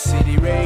City Radio.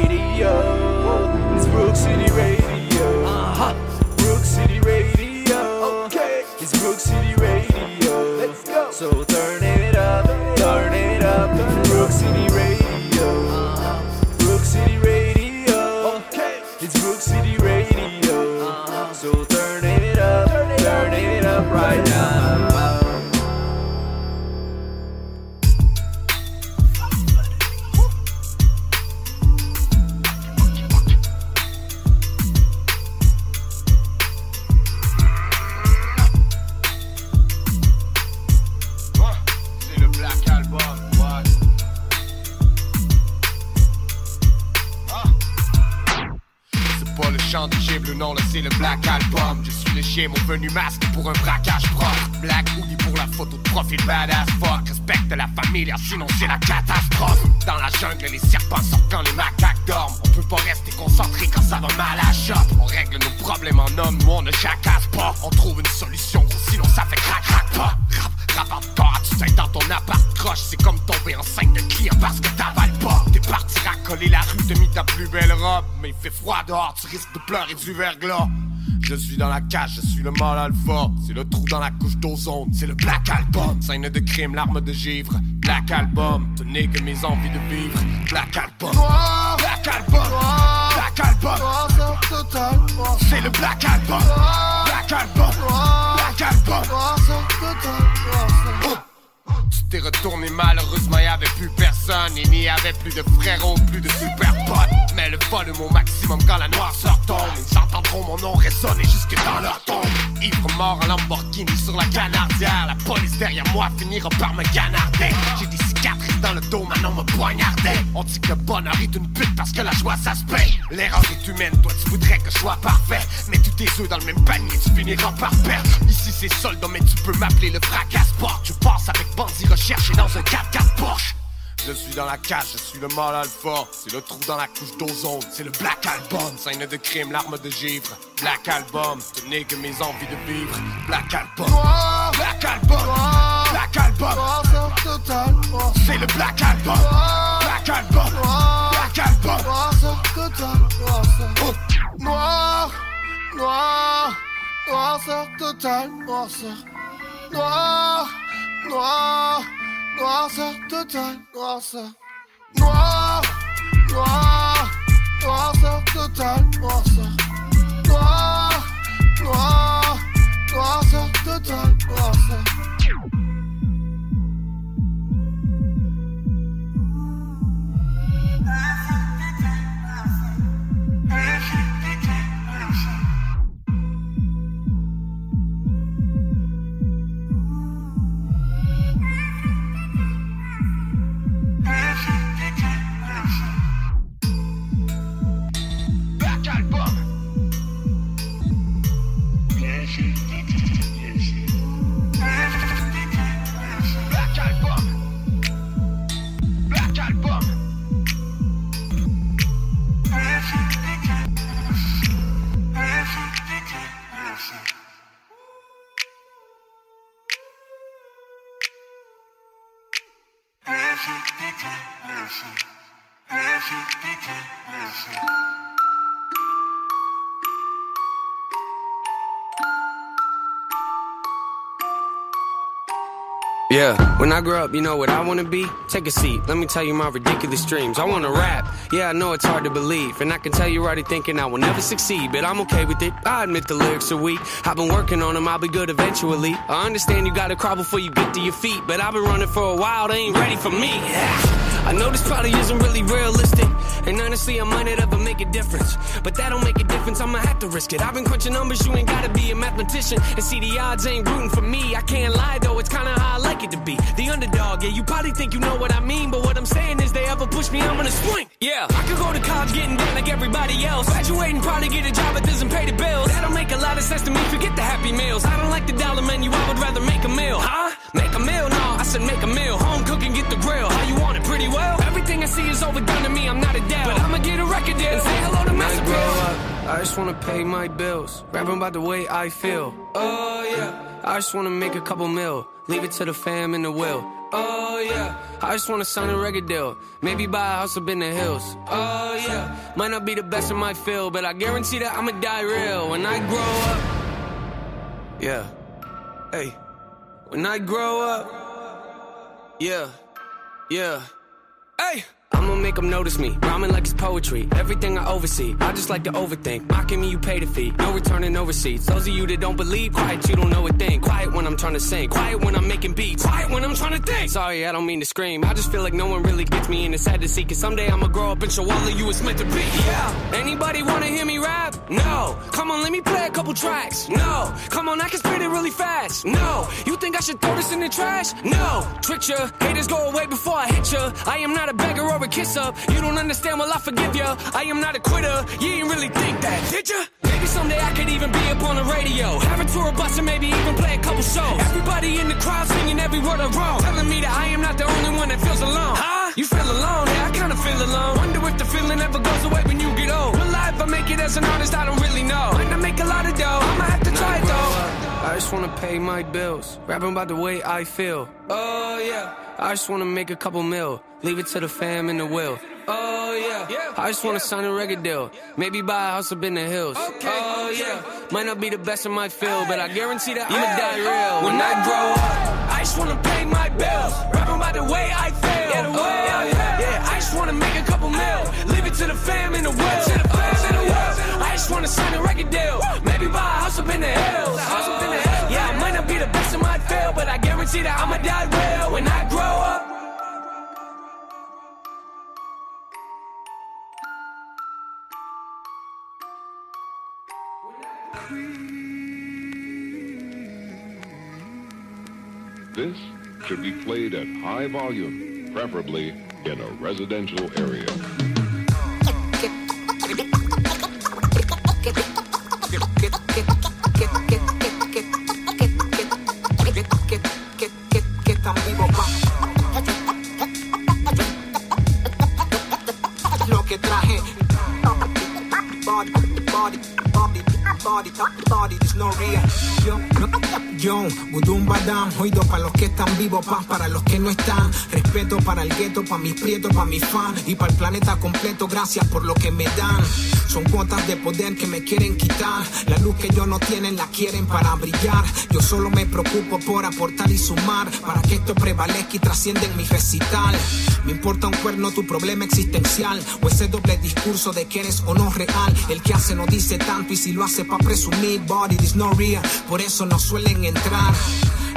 Je suis le mal alpha. C'est le trou dans la couche d'ozone, c'est le Black Album. Scène de crime, l'arme de givre. Black Album, tenez que mes envies de vivre. Black Album. Black Album. Black Album. C'est le Black Album. Black Album. Black Album. Oh. Tu t'es retourné malheureusement y avait plus personne Et n'y avait plus de frérots, plus de super potes Mais le volume au maximum quand la noirceur mon nom résonner jusque dans leur tombe. Ivre mort en Lamborghini sur la canardière La police derrière moi finira par me canarder. J'ai des cicatrices dans le dos, maintenant me poignardait On dit que le bonheur est une pute parce que la joie ça se paye. L'erreur est humaine, toi tu voudrais que je sois parfait. Mais tous tes œufs dans le même panier, tu finiras par perdre. Ici c'est soldat mais tu peux m'appeler le fracas sport Je passe avec bandit recherché dans un 4x4 Porsche je suis dans la cage, je suis le mal alpha. C'est le trou dans la couche d'ozone, c'est le Black Album. Scène de crime, l'arme de givre. Black Album, tenez que mes envies de vivre. Black Album. Black Album. Black Album. C'est le Black Album. Black Album. Black Album. Oh. Noir, noir, noirceur totale, noirceur. Noir, noir, noirceur totale, noirceur. Noir, noir, noirceur totale, noirceur. Noir, noir, noirceur totale, noirceur. Thank you. Yeah, when I grow up, you know what I wanna be? Take a seat, let me tell you my ridiculous dreams. I wanna rap, yeah, I know it's hard to believe. And I can tell you're already thinking I will never succeed, but I'm okay with it. I admit the lyrics are weak. I've been working on them, I'll be good eventually. I understand you gotta crawl before you get to your feet, but I've been running for a while, they ain't ready for me. I know this probably isn't really realistic, and honestly, I might not ever make a difference. But that don't make a difference, I'ma have to risk it. I've been crunching numbers, you ain't gotta be a mathematician. And see, the odds ain't rooting for me. I can't lie though, it's kinda how I like it to be. The underdog, yeah, you probably think you know what I mean, but what I'm saying is they ever push me, I'm gonna swing. Yeah, I could go to college getting down like everybody else. Graduating, probably get a job that doesn't pay the bills. That don't make a lot of sense to me, forget the happy meals. I don't like the dollar menu, I would rather make a meal. Huh? Make a meal? I make a meal. Home cooking, get the grill. How you want it? Pretty well. Everything I see is overdone to me, I'm not a dad. But I'ma get a record deal and say hello to I grow up, I just wanna pay my bills. Rapping about the way I feel. Oh yeah. I just wanna make a couple mil. Leave it to the fam and the will. Oh yeah, I just wanna sign a record deal. Maybe buy a house up in the hills. Oh yeah, might not be the best in my field, but I guarantee that I'ma die real when I grow up. Yeah, hey, when I grow up. Yeah, yeah, hey. I'ma make them notice me. Rhyming like it's poetry. Everything I oversee. I just like to overthink. Mocking me, you pay the fee. No returning, no receipts. Those of you that don't believe, quiet, you don't know a thing. Quiet when I'm trying to sing. Quiet when I'm making beats. Quiet when I'm trying to think. Sorry, I don't mean to scream. I just feel like no one really gets me and it's sad to see. Cause someday I'ma grow up and show all of you it's meant to be. Yeah. Anybody wanna hear me rap? No. Come on, let me play a couple tracks. No. Come on, I can spit it really fast. No. You think I should throw this in the trash? No. Trick ya. Haters go away before I hit ya. I am not a beggar or a kiss up. You don't understand, well, I forgive ya. I am not a quitter. You ain't really think that, did ya? Maybe someday I could even be up on the radio. Have a tour bus and maybe even play a couple shows. Everybody in the crowd singing every word I wrote. Telling me that I am not the only one that feels alone. Huh? You feel alone? Yeah, I kinda feel alone. Wonder if the feeling ever goes away when you get old. Will I ever make it as an artist? I don't really know. Might not make a lot of dough. I'ma have to try it though. I just wanna pay my bills. Rapping about the way I feel. Oh yeah. I just wanna make a couple mil. Leave it to the fam and the will. Oh yeah. I just wanna sign a record deal. Maybe buy a house up in the hills. Oh yeah. Might not be the best in my field, but I guarantee that I'ma die real when I grow up. I just wanna pay my bills. Rapping about the way I feel. Yeah, the oh, way I feel. Yeah, I just wanna make a couple mil. Leave it to the fam and the will. To the fam and the will. I just wanna sign a record deal. Maybe buy a house up in the hills. House up in the hills. Be the best in my field, but I guarantee that I'ma die real when I grow up. This should be played at high volume, preferably in a residential area. No real. Yo, yo, Budum Badam, oído para los que están vivos, paz para los que no están. Respeto para el gueto, para mis prietos, para mis fans y para el planeta completo. Gracias por lo que me dan. Son cuotas de poder que me quieren quitar. La luz que yo no tienen la quieren para brillar. Yo solo me preocupo por aportar y sumar para que esto prevalezca y trascienda en mi recital. Me importa un cuerno tu problema existencial o ese doble discurso de que eres o no real. El que hace no dice tanto y si lo hace para presumir, body is no real. Por eso no suelen entrar.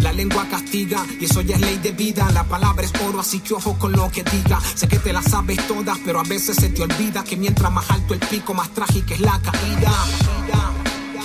La lengua castiga y eso ya es ley de vida. La palabra es oro, así que ojo con lo que diga. Sé que te la sabes todas, pero a veces se te olvida que mientras más alto el pico, más trágica es la caída.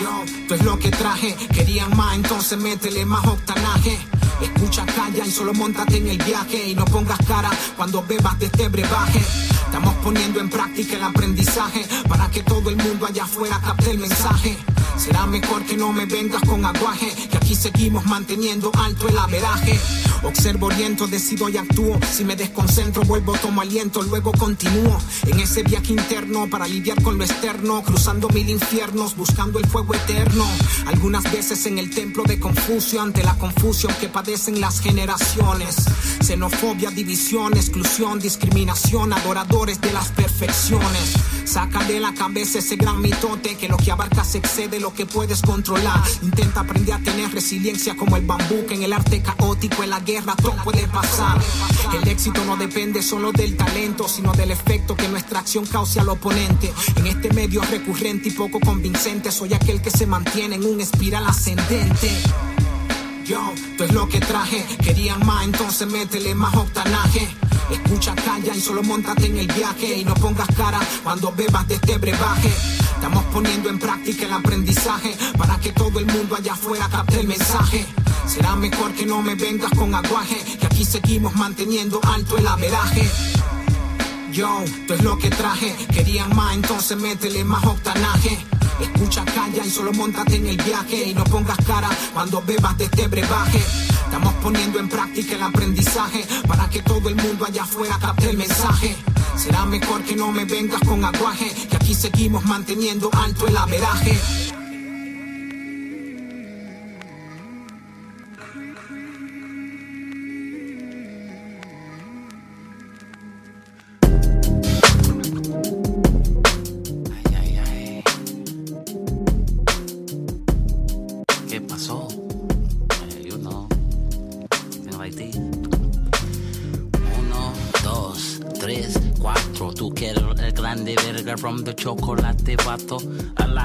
Yo, esto es lo que traje. Querían más, entonces métele más octanaje. Escucha, calla y solo montate en el viaje. Y no pongas cara cuando bebas de este brebaje. Estamos poniendo en práctica el aprendizaje para que todo el mundo allá afuera capte el mensaje. Será mejor que no me vengas con aguaje, que aquí seguimos manteniendo alto el averaje. Observo, oriento, decido y actúo. Si me desconcentro, vuelvo, tomo aliento, luego continúo. En ese viaje interno para lidiar con lo externo, cruzando mil infiernos, buscando el fuego eterno. Algunas veces en el templo de Confucio, ante la confusión que padecen las generaciones. Xenofobia, división, exclusión, discriminación, adoradores de las perfecciones. Saca de la cabeza ese gran mitote que lo que abarcas excede lo que puedes controlar. Intenta aprender a tener resiliencia como el bambú, que en el arte caótico, en la guerra, todo puede pasar. El éxito no depende solo del talento, sino del efecto que nuestra acción cause al oponente. En este medio recurrente y poco convincente, soy aquel que se mantiene en un espiral ascendente. Yo, esto es lo que traje. Querían más, entonces métele más octanaje. Escucha, calla y solo montate en el viaje. Y no pongas cara cuando bebas de este brebaje. Estamos poniendo en práctica el aprendizaje para que todo el mundo allá afuera capte el mensaje. Será mejor que no me vengas con aguaje, que aquí seguimos manteniendo alto el averaje. Yo, esto es lo que traje. Querían más, entonces métele más octanaje. Escucha, calla y solo montate en el viaje. Y no pongas cara cuando bebas de este brebaje. Estamos poniendo en práctica el aprendizaje para que todo el mundo allá afuera capte el mensaje. Será mejor que no me vengas con aguaje, que aquí seguimos manteniendo alto el averaje.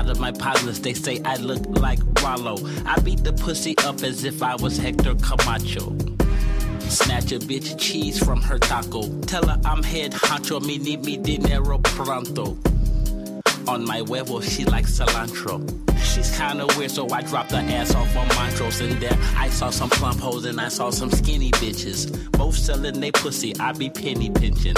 Lot of my partners, they say I look like Rollo. I beat the pussy up as if I was Hector Camacho. Snatch a bitch cheese from her taco. Tell her I'm head honcho, me need me dinero pronto. On my huevo, she likes cilantro. She's kinda weird, so I dropped her ass off on Montrose. And there, I saw some plump hoes and I saw some skinny bitches. Both selling they pussy, I be penny pinching.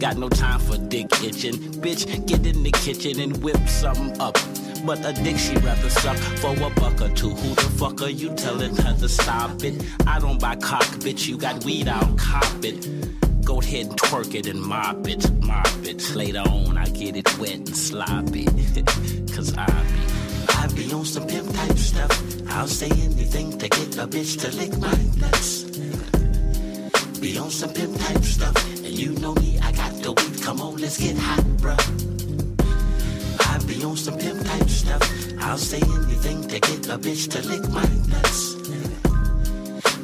Got no time for dick itching. Bitch, get in the kitchen and whip something up. But a dick she rather suck for a buck or two. Who the fuck are you telling her to stop it? I don't buy cock, bitch. You got weed, I'll cop it. Go ahead and twerk it and mop it, mop it. Later on, I get it wet and sloppy. Cause I be, I be on some pimp type stuff. I'll say anything to get a bitch to lick my nuts. Be on some pimp type stuff. And you know me, I got the weed. Come on, let's get hot, bruh. Be on some pimp type stuff. I'll say anything to get a bitch to lick my nuts.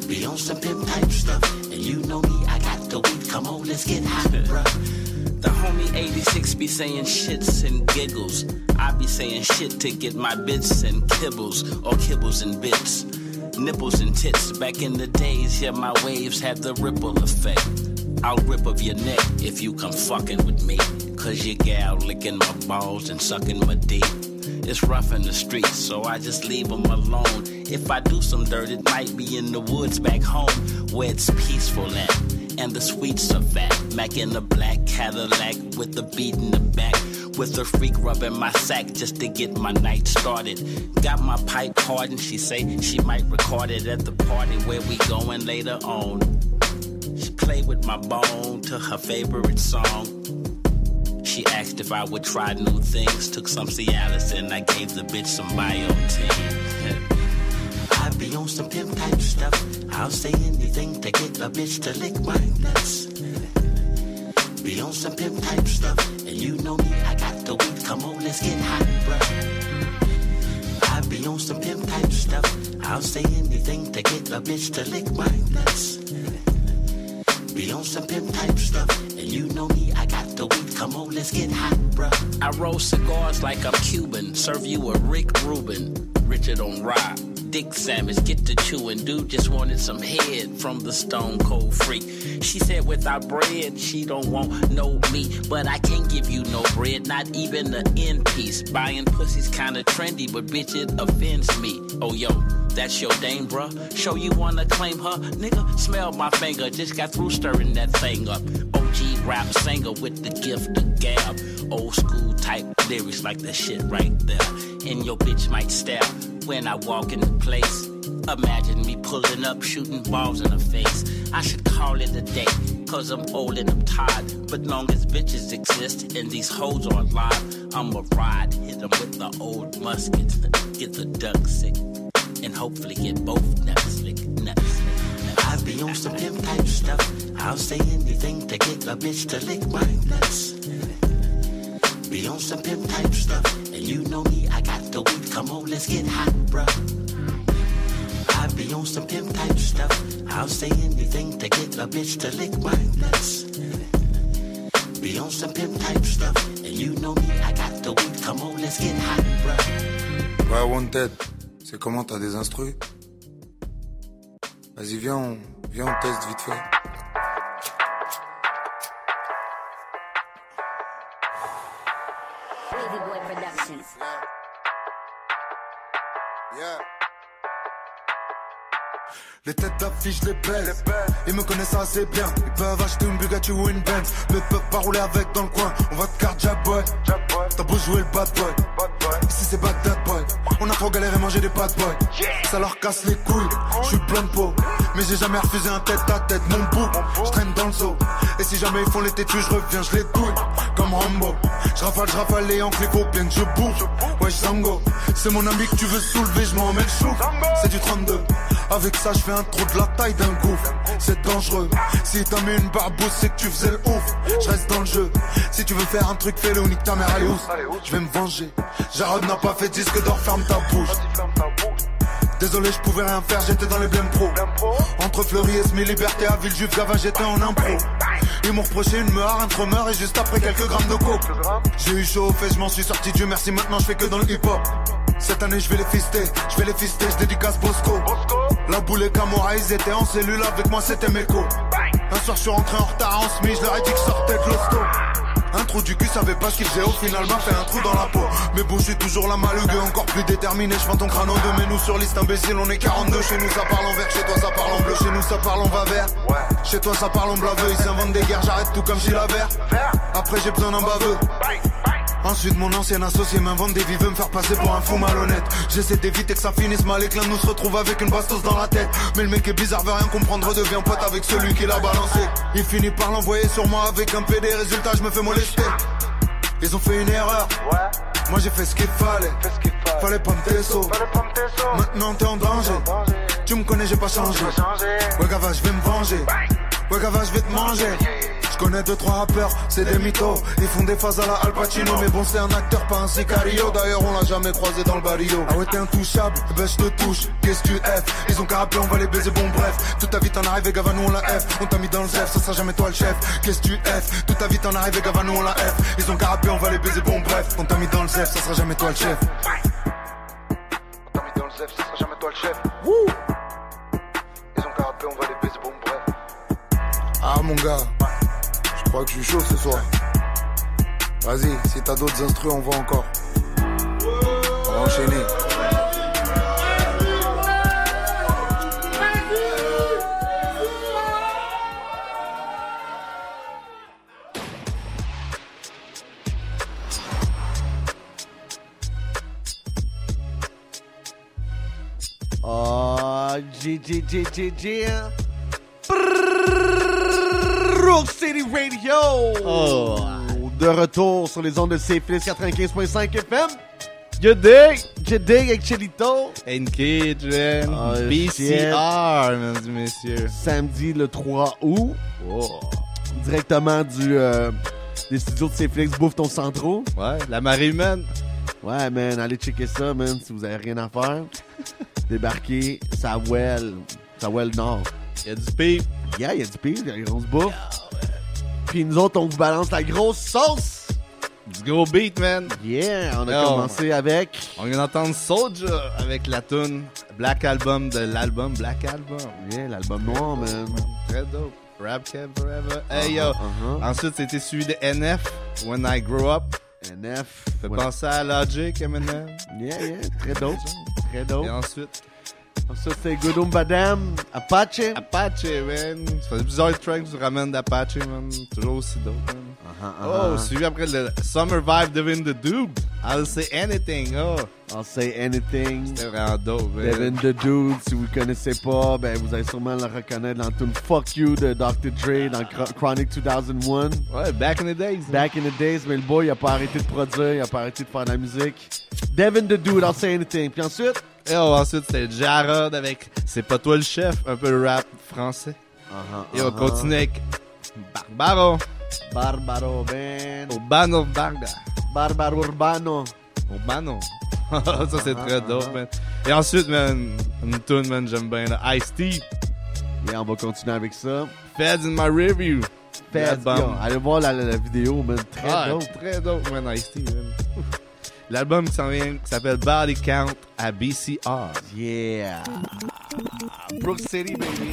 Be on some pimp type stuff. And you know me, I got the weed. Come on, let's get hot, bruh. The homie 86 be saying shits and giggles. I be saying shit to get my bits and kibbles, or kibbles and bits. Nipples and tits. Back in the days, yeah, my waves had the ripple effect. I'll rip of your neck if you come fucking with me. Cause your gal licking my balls and sucking my dick. It's rough in the streets, so I just leave them alone. If I do some dirt, it might be in the woods back home where it's peaceful at. And the sweets are fat. Mac in the black Cadillac with the beat in the back. With a freak rubbing my sack just to get my night started. Got my pipe hard and she say she might record it at the party where we going later on. She play with my bone to her favorite song. She asked if I would try new things. Took some Cialis and I gave the bitch some biotin. I be on some pimp type stuff. I'll say anything to get a bitch to lick my nuts. Be on some pimp type stuff. And you know me, I got the weed. Come on, let's get hot, bruh. I be on some pimp type stuff. I'll say anything to get a bitch to lick my nuts. Be on some pimp type stuff. And you know me, I got the weed. Come on, let's get hot, bruh. I roll cigars like I'm Cuban. Serve you a Rick Rubin. Richard on ride. Dick sandwich, get to chewing. Dude just wanted some head from the stone cold freak. She said without bread, she don't want no meat. But I can't give you no bread, not even the end piece. Buying pussy's kinda trendy, but bitch, it offends me. Oh yo, that's your dame, bruh. Show you wanna claim her, nigga. Smell my finger, just got through stirring that thing up. OG rap singer with the gift of gab. Old school type lyrics like that shit right there. And your bitch might stare when I walk in the place. Imagine me pulling up, shooting balls in her face. I should call it a day, cause I'm old and I'm tired. But long as bitches exist and these hoes are alive, I'ma ride, hit them with the old musket, get the duck sick, and hopefully get both nuts nuts lick. I be on some pimp type stuff. I'll say anything to get a bitch to lick my nuts. Be on some pimp type stuff. And you know me, I got the weed. Come on, let's get hot, bruh. I be on some pimp type stuff. I'll say anything to get a bitch to lick my nuts. Be on some pimp type stuff. And you know me, I got the weed. Come on, let's get hot, bruh. Ouais, Wanted, c'est comment t'as des instrus Vas-y, viens, on, viens, on teste vite fait. Wavy Boy Productions. Yeah. Les têtes d'affiche, les belles. Ils me connaissent assez bien. Ils peuvent acheter une Bugatti ou une Benz. Mais peuvent pas rouler avec dans le coin. On va te carte boy. T'as beau jouer le bad boy. Ici c'est Bagdad boy. On a trop galéré manger des bad boy. Ça leur casse les couilles. Je suis plein de peau. Mais j'ai jamais refusé un tête à tête. Mon bout, je traîne dans le zoo. Et si jamais ils font les têtus, je reviens, je les douille. Comme Rambo. Je rafale, je rafale et en clic bien que je bouffe. Zango. C'est mon ami que tu veux soulever, je m'en mets le chou. C'est du 32. Avec ça, je fais un trou de la taille d'un gouffre. C'est dangereux. Si t'as mis une barbouze, c'est que tu faisais le ouf. Je reste dans le jeu. Si tu veux faire un truc, fais-le, nique ta mère, allez Je vais me venger. Jarod n'a pas fait disque d'or, ferme ta bouche. Désolé, je pouvais rien faire, j'étais dans les blèmes pro. Entre Fleury et Smi, Liberté à Villejuif, Gava, j'étais en impro. Ils m'ont reproché une meurtre, un tremeur et juste après quelques grammes de coke. J'ai eu chaud au je m'en suis sorti, Dieu merci, maintenant je fais que dans le hip hop. Cette année je vais les fister, je vais les fister, je dédicace Bosco. La boule et Camora, ils étaient en cellule, avec moi c'était Meko. Un soir je suis rentré en retard en semi, je leur ai dit que sortais de. Un trou du cul savait pas ce qu'il faisait, au final m'a fait un trou dans la peau. Mais bon, je suis toujours la malugue, encore plus déterminé. Je ton crâne en deux, mais nous sur liste imbécile, on est 42. Chez nous ça parle en vert, chez toi ça parle en bleu, chez nous ça parle en va vert. Chez toi ça parle en blaveux, ils s'inventent des guerres, j'arrête tout comme si la. Après j'ai besoin d'un baveux. Ensuite mon ancien associé m'invente des vies, veut me faire passer pour un fou malhonnête. J'essaie d'éviter que ça finisse mal et que l'un nous se retrouve avec une bastos dans la tête. Mais le mec est bizarre, veut rien comprendre, devient pote avec celui qui l'a balancé. Il finit par l'envoyer sur moi avec un PD, résultat je me fais molester. Ils ont fait une erreur, moi j'ai fait ce qu'il fallait Fallait pas me tesso Maintenant t'es en danger Tu me connais j'ai pas changé Ouais gava je vais me venger Ouais gava je vais te manger je connais deux trois rappeurs, c'est des mythos. Ils font des phases à la Al Pacino, mais bon c'est un acteur, pas un sicario. D'ailleurs on l'a jamais croisé dans le barrio. Ah ouais t'es intouchable, ben je te touche. Qu'est-ce que tu F? Ils ont qu'à rappeler, on va les baiser, bon bref. Toute ta vie t'en arrives, gava nous on la F. On t'a mis dans le ZF, ça sera jamais toi le chef. Qu'est-ce que tu F? Toute ta vie t'en arrives, gava nous on la F. Ils ont qu'à rappeler, on va les baiser, bon bref. On t'a mis dans le ZF, ça sera jamais toi le chef. Ça sera jamais toi le chef. Ils ont rappeler, on va les baiser, bon bref. Ah mon gars. Je crois que je suis chaud ce soir. Vas-y, si t'as d'autres instruments, on va encore. On va enchaîner. Oh, G, G, G, G, G. Rock City Radio. Oh. De retour sur les ondes de CFLS 95.5 FM. Good day. Good day avec Chelito. Man. Oh, BCR, mesdames et messieurs. Samedi le 3 août. Directement du, euh, des studios de CFLX Bouffe ton centro. Ouais, la marée humaine. Ouais, man, allez checker ça, man, si vous avez rien à faire. Débarquez, ça well, ça well nord. Il y a du pire. Yeah, il y a du pire, il y a une grosse bouffe. Puis nous autres, on vous balance la grosse sauce. Du gros beat, man. Yeah, on a Yo. commencé avec... On vient d'entendre Soulja avec la tune Black Album de l'album Black Album. Yeah, l'album noir, man. Très dope. Rap Kev Forever. Hey yo. Uh-huh. Ensuite, c'était suivi de NF, When I Grow Up. NF. Fait Ouais. penser à Logic, Eminem. Yeah, yeah, très dope. Très dope. Et ensuite, Ça, c'est Goodum Badam, Apache. Apache, man. Ça fait plusieurs tracks que tu ramènes d'Apache, man. Toujours aussi dope, man. Uh-huh. Oh, suivi après le Summer Vibe Devin the Dude. I'll say anything, oh. I'll say anything. C'était vraiment dope, man. Devin the Dude, si vous le connaissez pas, ben vous allez sûrement le reconnaître dans tune Fuck You de Dr. Dre dans Chro- Chronic 2001. Ouais, back in the days. Back in the days, mais le boy, il a pas arrêté de produire, il a pas arrêté de faire de la musique. Devin the Dude, I'll say anything. Puis ensuite, Et oh, ensuite, c'était Jarod avec C'est pas toi le chef, un peu rap français. Et on uh-huh. continue avec Barbaro. Barbaro, man. Urbano Barga. Barbaro Urbano. Urbano. Ça, c'est très dope, man. Et ensuite, man, une tune, man, j'aime bien, là. Ice-T. Yeah, on va continuer avec ça. Feds in my review. Feds, yo, allez voir la, la- la vidéo, man. Très Ah, dope. Très dope, man, Ice-T, man. L'album qui s'en vient, qui s'appelle Body Count à BCR. Yeah. Brook City, baby.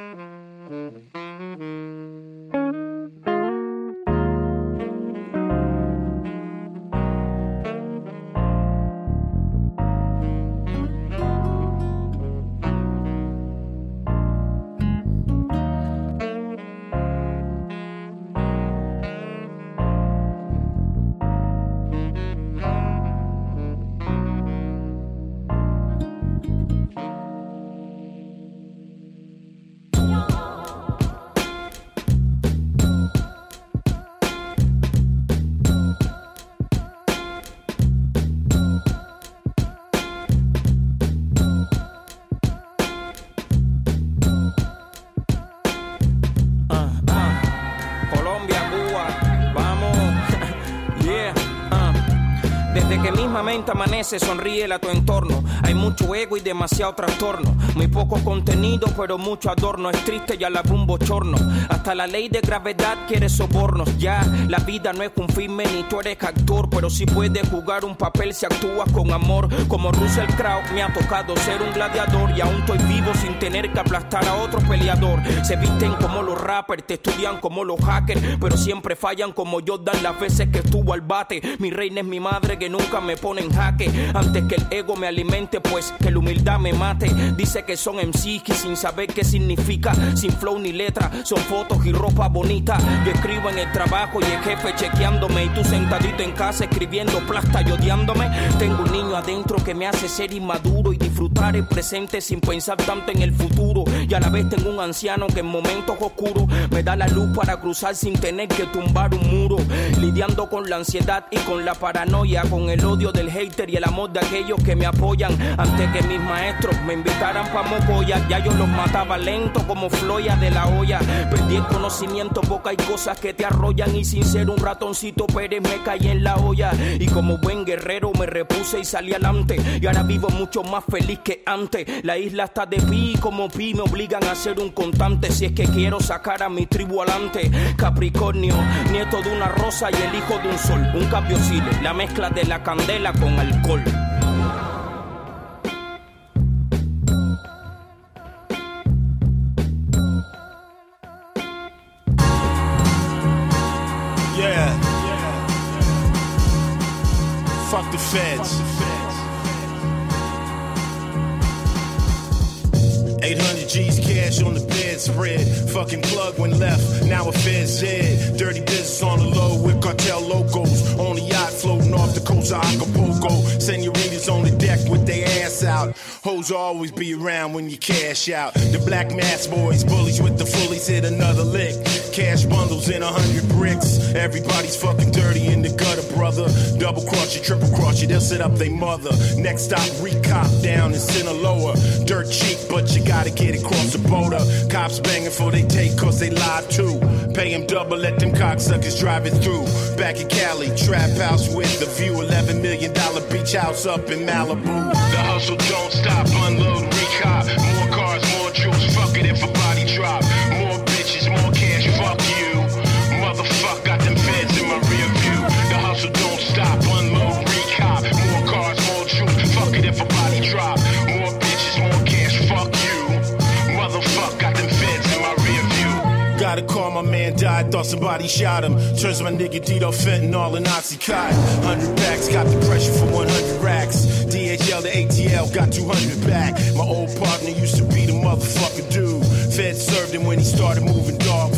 amanece, sonríe a tu entorno. Hay mucho ego y demasiado trastorno. Muy poco contenido, pero mucho adorno. Es triste y a la un bochorno. Hasta la ley de gravedad quiere sobornos. Ya, la vida no es un filme ni tú eres actor, pero sí puedes jugar un papel si actúas con amor. Como Russell Crowe, me ha tocado ser un gladiador y aún estoy vivo sin tener que aplastar a otro peleador. Se visten como los rappers, te estudian como los hackers, pero siempre fallan como yo dan las veces que estuvo al bate. Mi reina es mi madre que nunca me pone en Antes que el ego me alimente, pues que la humildad me mate. Dice que son MCs y sin saber qué significa, sin flow ni letra, son fotos y ropa bonita. Yo escribo en el trabajo y el jefe chequeándome y tú sentadito en casa escribiendo plasta y odiándome. Tengo un niño adentro que me hace ser inmaduro y disfrutar el presente sin pensar tanto en el futuro. Y a la vez tengo un anciano que en momentos oscuros me da la luz para cruzar sin tener que tumbar un muro. Lidiando con la ansiedad y con la paranoia, con el odio del y el amor de aquellos que me apoyan. Antes que mis maestros me invitaran pa' mocoya, ya yo los mataba lento como floya de la olla. Perdí el conocimiento, poca hay cosas que te arrollan y sin ser un ratoncito Pérez me caí en la olla. Y como buen guerrero me repuse y salí adelante. Y ahora vivo mucho más feliz que antes. La isla está de pi como pi me obligan a ser un contante si es que quiero sacar a mi tribu adelante. Capricornio, nieto de una rosa y el hijo de un sol. Un capiocile, la mezcla de la candela con alcohol. Yeah. Fuck the feds. 800 G's cash on the bedspread. Fucking plug when left, now a Fed's dead. Dirty business on the low with cartel locos. On the yacht floating off the coast of Acapulco. Hoes always be around when you cash out. The black mass boys, bullies with the fullies hit another lick. Cash bundles in a hundred bricks. Everybody's fucking dirty in the gutter, brother. Double cross you, triple cross you, they'll set up their mother. Next stop, recop down in Sinaloa. Dirt cheap, but you gotta get across the border. Cops banging for they take cause they live too. Pay them double, let them cocksuckers drive it through. Back in Cali, trap house with the view. $11 million beach house up in Malibu. The hustle don't stop, unload, recop. More cars, more jewels, fuck it if a body drop. More bitches, more cash, fuck you. Motherfucker, got them feds in my rear view. The hustle don't stop, unload, recop. More cars, more jewels, fuck it if a body drop. More bitches, more cash, fuck you. Motherfucker, got them feds in my rear view. Gotta call my man died, thought somebody shot him. Turns my nigga Dito fentanyl and Oxycontin. 100 packs, got the pressure for 100 racks. DHL to ATL, got 200 back. My old partner used to be the motherfucking dude. Fed served him when he started moving food.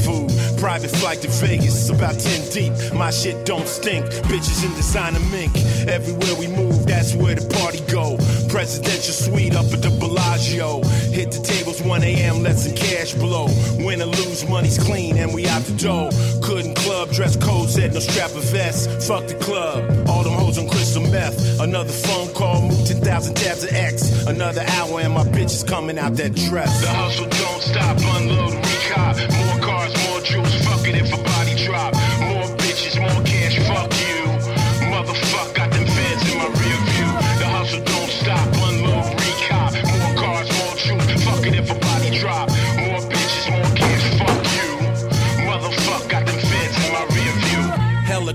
Private flight to Vegas, about 10 deep. My shit don't stink. Bitches in designer mink. Everywhere we move, that's where the party go. Presidential suite up at the Bellagio. Hit the tables 1 a.m., let some cash blow. Win or lose, money's clean and we out the door. Couldn't club, dress code said no strap or vest. Fuck the club, all them hoes on crystal meth. Another phone call, move 10,000 tabs of X. Another hour and my bitch is coming out that dress. The hustle don't stop, unload, recop. More cars, more jewels,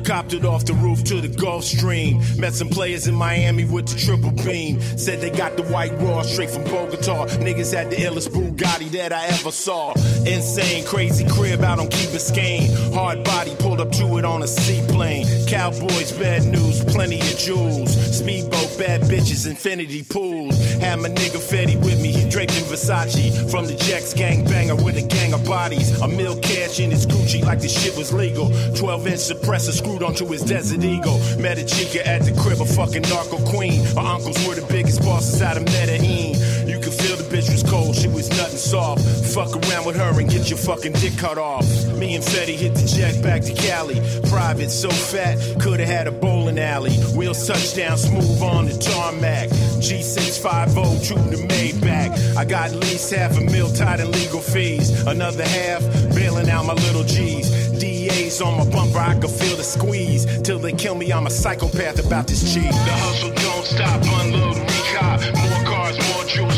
Helicoptered off the roof to the Gulf Stream. Met some players in Miami with the triple beam. Said they got the white raw straight from Bogota. Niggas had the illest Bugatti that I ever saw. Insane, crazy crib out on Key Biscayne. Hard body pulled up to it on a seaplane. Cowboys, bad news, plenty of jewels. Speedboat, bad bitches, infinity pools. Had my nigga Fetty with me, he draped in Versace. From the Jacks gang banger with a gang of bodies. A mil cash in his Gucci like the shit was legal. 12 inch suppressor screwed onto his Desert Eagle. Met a chica at the crib, a fucking narco queen. Her uncles were the biggest bosses out of Medellin. Soft. Fuck around with her and get your fucking dick cut off. Me and Fetty hit the jet back to Cali. Private, so fat, coulda had a bowling alley. Wheels touchdown, smooth on oh, the tarmac. G650, true to Maybach. I got at least half a mil tied in legal fees. Another half, bailing out my little G's. DA's on my bumper, I can feel the squeeze. Till they kill me, I'm a psychopath about this cheese. The hustle don't stop, unload, recop. More cars, more jewels,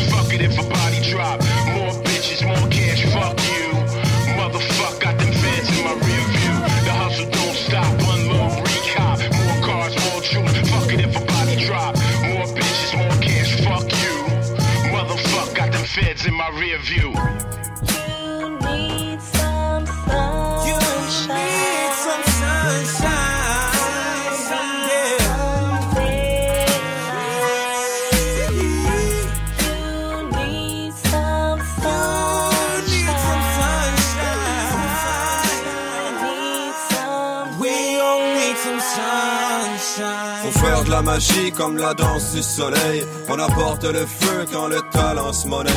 comme la danse du soleil. On apporte le feu quand le talent se monnaie.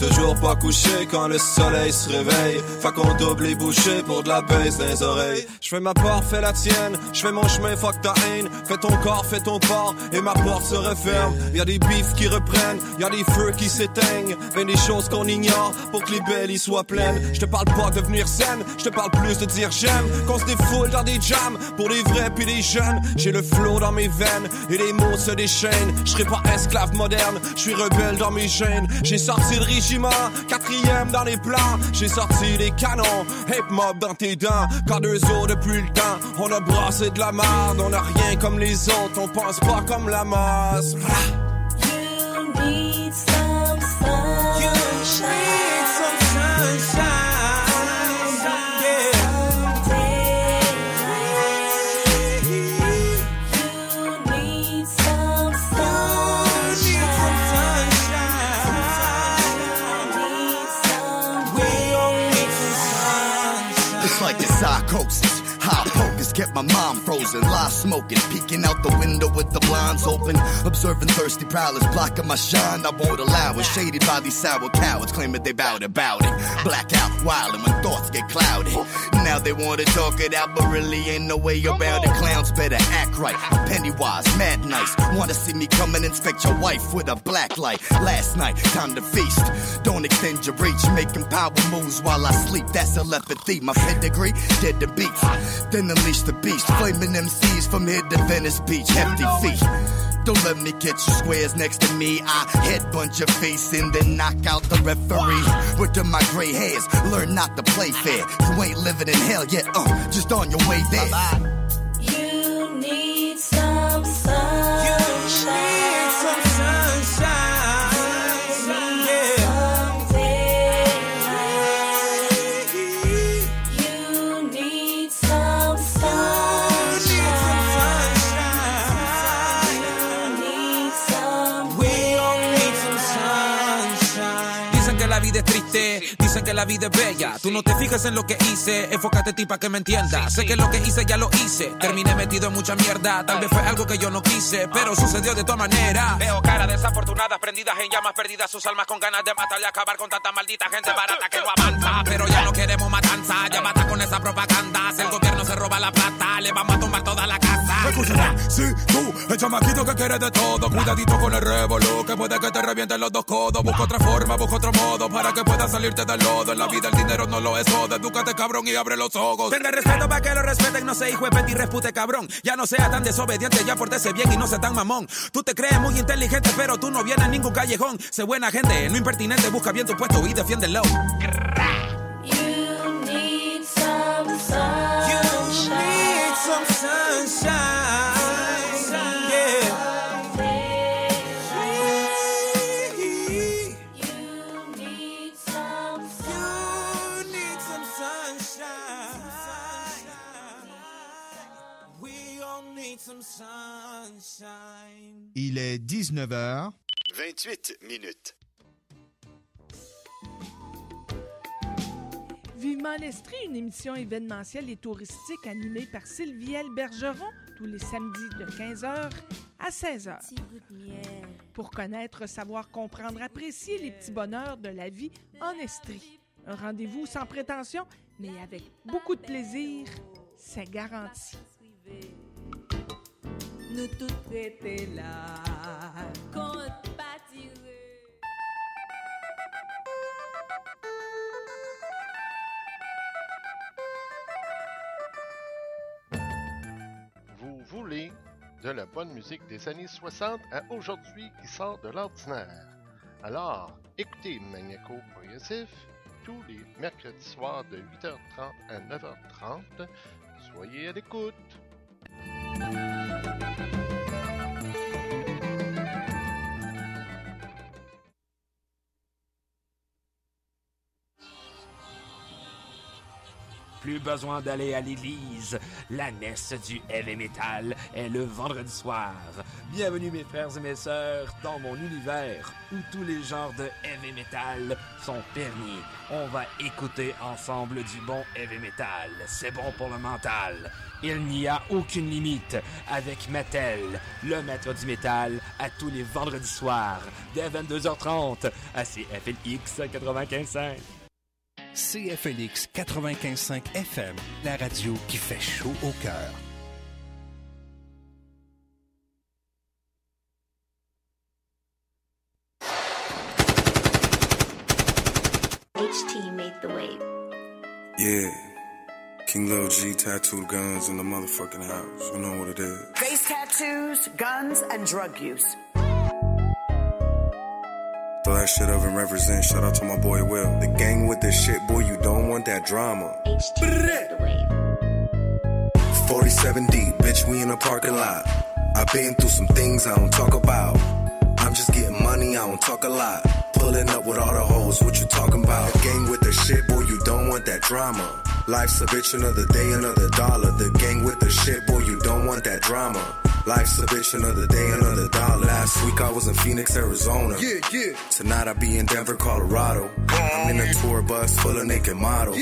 Toujours pas couché quand le soleil se réveille. Fait qu'on double les bouchées pour de la baisse dans les oreilles. Je fais ma part, fais la tienne. Je fais mon chemin, fuck ta haine. Fais ton corps, fais ton corps. Et ma porte se referme. Y a des bifs qui reprennent. Y a des feux qui s'éteignent. Mais des choses qu'on ignore pour que les belles y soient pleines. Je te parle pas de devenir saine. Je te parle plus de dire j'aime. Qu'on se défoule dans des jams. Pour les vrais puis les jeunes. J'ai le flow dans mes veines. Les mots se déchaînent. Je serai pas esclave moderne. Je suis rebelle dans mes gènes. J'ai sorti le régiment. Quatrième dans les plans. J'ai sorti les canons. Hip mob dans tes dents. Quand deux autres depuis le temps. On a brassé de la merde. On a rien comme les autres. On pense pas comme la masse. my mom froze mom frozen. Lie smoking, peeking out the window with the blinds open. Observing thirsty prowlers blocking my shine. I won't allow it. Shaded by these sour cowards claiming they bowed about it. Blackout, wildin' when thoughts get clouded. Now they wanna talk it out, but really ain't no way about it. Clowns better act right. Pennywise, mad nice. Wanna see me come and inspect your wife with a black light. Last night, time to feast. Don't extend your reach, making power moves while I sleep. That's telepathy. My pedigree, dead to beats. Then unleash the beast. Flaming MCs from here to Venice Beach. Hefty feet. Don't let me catch you squares next to me. I headbutt your face and then knock out the referee. Do my gray hairs? Learn not to play fair. You ain't living in hell yet. Uh, just on your way there. You que la vida es bella. Tú no te fijas en lo que hice, enfócate tipa que me entienda. Sé que lo que hice ya lo hice, terminé metido en mucha mierda. Tal vez fue algo que yo no quise, pero sucedió de todas maneras. Veo caras desafortunadas, prendidas en llamas, perdidas sus almas con ganas de matar y acabar con tanta maldita gente barata que no avanza. Pero ya no queremos matanza, ya basta con esa propaganda. Si el gobierno se roba la plata, le vamos a tumbar toda la casa. Escúchame, sí, tú, el chamaquito que quiere de todo. Cuidadito con el revolú, que puede que te revienten los dos codos. Busca otra forma, busca otro modo para que puedas salirte del lodo. En la vida el dinero no lo es todo. Edúcate, cabrón, y abre los ojos. Tenga respeto para que lo respeten, no se hijo de y respute cabrón. Ya no sea tan desobediente, ya portese bien y no sea tan mamón. Tú te crees muy inteligente, pero tú no vienes a ningún callejón. Sé buena gente, no impertinente, busca bien tu puesto y defiéndelo. You need some sunshine. You need some sunshine. Il est 19h. 28 minutes. Vivement l'Estrie, une émission événementielle et touristique animée par Sylvielle Bergeron tous les samedis de 15h à 16h. Pour connaître, savoir, comprendre, apprécier les petits bonheurs de la vie en Estrie. Un rendez-vous sans prétention, mais avec beaucoup de plaisir, c'est garanti. Nous tous étaient là. Compte. Vous voulez de la bonne musique des années 60 à aujourd'hui qui sort de l'ordinaire. Alors, écoutez Magneco Progressif tous les mercredis soirs de 8h30 à 9h30. Soyez à l'écoute. Besoin d'aller à l'église. La messe du heavy metal est le vendredi soir. Bienvenue mes frères et mes sœurs dans mon univers où tous les genres de heavy metal sont permis. On va écouter ensemble du bon heavy metal. C'est bon pour le mental. Il n'y a aucune limite avec Mattel, le maître du métal, à tous les vendredis soirs, dès 22h30 à CFLX 95.5. CFLX 95.5 FM, la radio qui fait chaud au cœur. HT made the wave? Yeah. King Lil G tattooed guns in the motherfucking house. You know what it is. Face tattoos, guns, and drug use. Throw that shit up and represent. Shout out to my boy Will. The gang with the shit, boy, you don't want that drama. 47 deep, bitch, we in a parking lot. I've been through some things I don't talk about. I'm just getting money, I don't talk a lot. Pulling up with all the hoes, what you talking about? The gang with the shit, boy, you don't want that drama. Life's a bitch, another day, another dollar. The gang with the shit, boy, you don't want that drama. Life's a bitch, another day, another dollar. Last week I was in Phoenix, Arizona. Yeah, yeah. Tonight I be in Denver, Colorado. I'm in a tour bus full of naked models.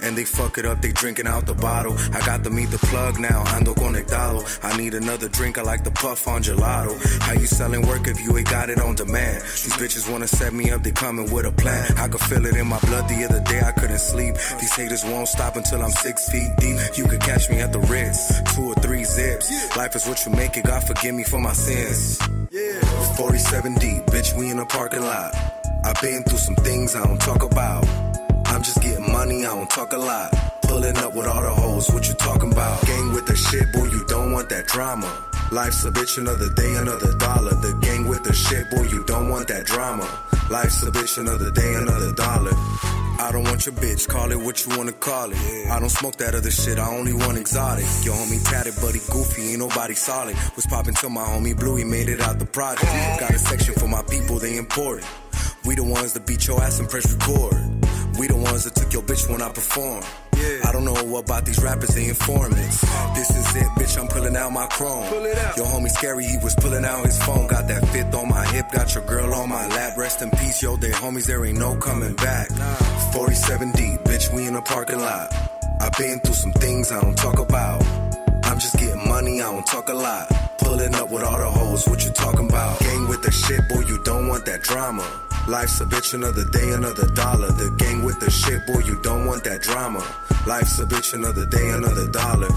And they fuck it up, they drinking out the bottle. I got to meet the plug now, ando conectado. I need another drink, I like the puff on gelato. How you selling work if you ain't got it on demand? These bitches wanna set me up, they coming with a plan. I could feel it in my blood the other day, I couldn't sleep. These haters won't stop until I'm six feet deep. You could catch me at the Ritz, two or three zips. Life is what you make it, God forgive me for my sins. Yeah. 47 deep, bitch, we in a parking lot. I've been through some things I don't talk about. I'm just getting money, I don't talk a lot. Pulling up with all the hoes, what you talking about? Gang with the shit, boy, you don't want that drama. Life's a bitch, another day, another dollar. The gang with the shit, boy, you don't want that drama. Life's a bitch, another day, another dollar. I don't want your bitch, call it what you wanna call it. I don't smoke that other shit, I only want exotic. Your homie tatted, he goofy, ain't nobody solid. Was popping till my homie Blue, he made it out the project. Got a section for my people, they important. We the ones that beat your ass and press record. We the ones that took your bitch when I perform. I don't know what about these rappers, they informants. This is it, bitch, I'm pulling out my chrome. Pull it out. Your homie scary, he was pulling out his phone. Got that fifth on my hip, got your girl on my lap. Rest in peace, yo, they homies, there ain't no coming back. 47 deep, bitch, we in a parking lot. I've been through some things I don't talk about. I'm just getting I don't talk a lot. Pulling up with all the hoes, what you talking about? Gang with the shit, boy, you don't want that drama. Life's a bitch, another day, another dollar. The gang with the shit, boy, you don't want that drama. Life's a bitch, another day, another dollar.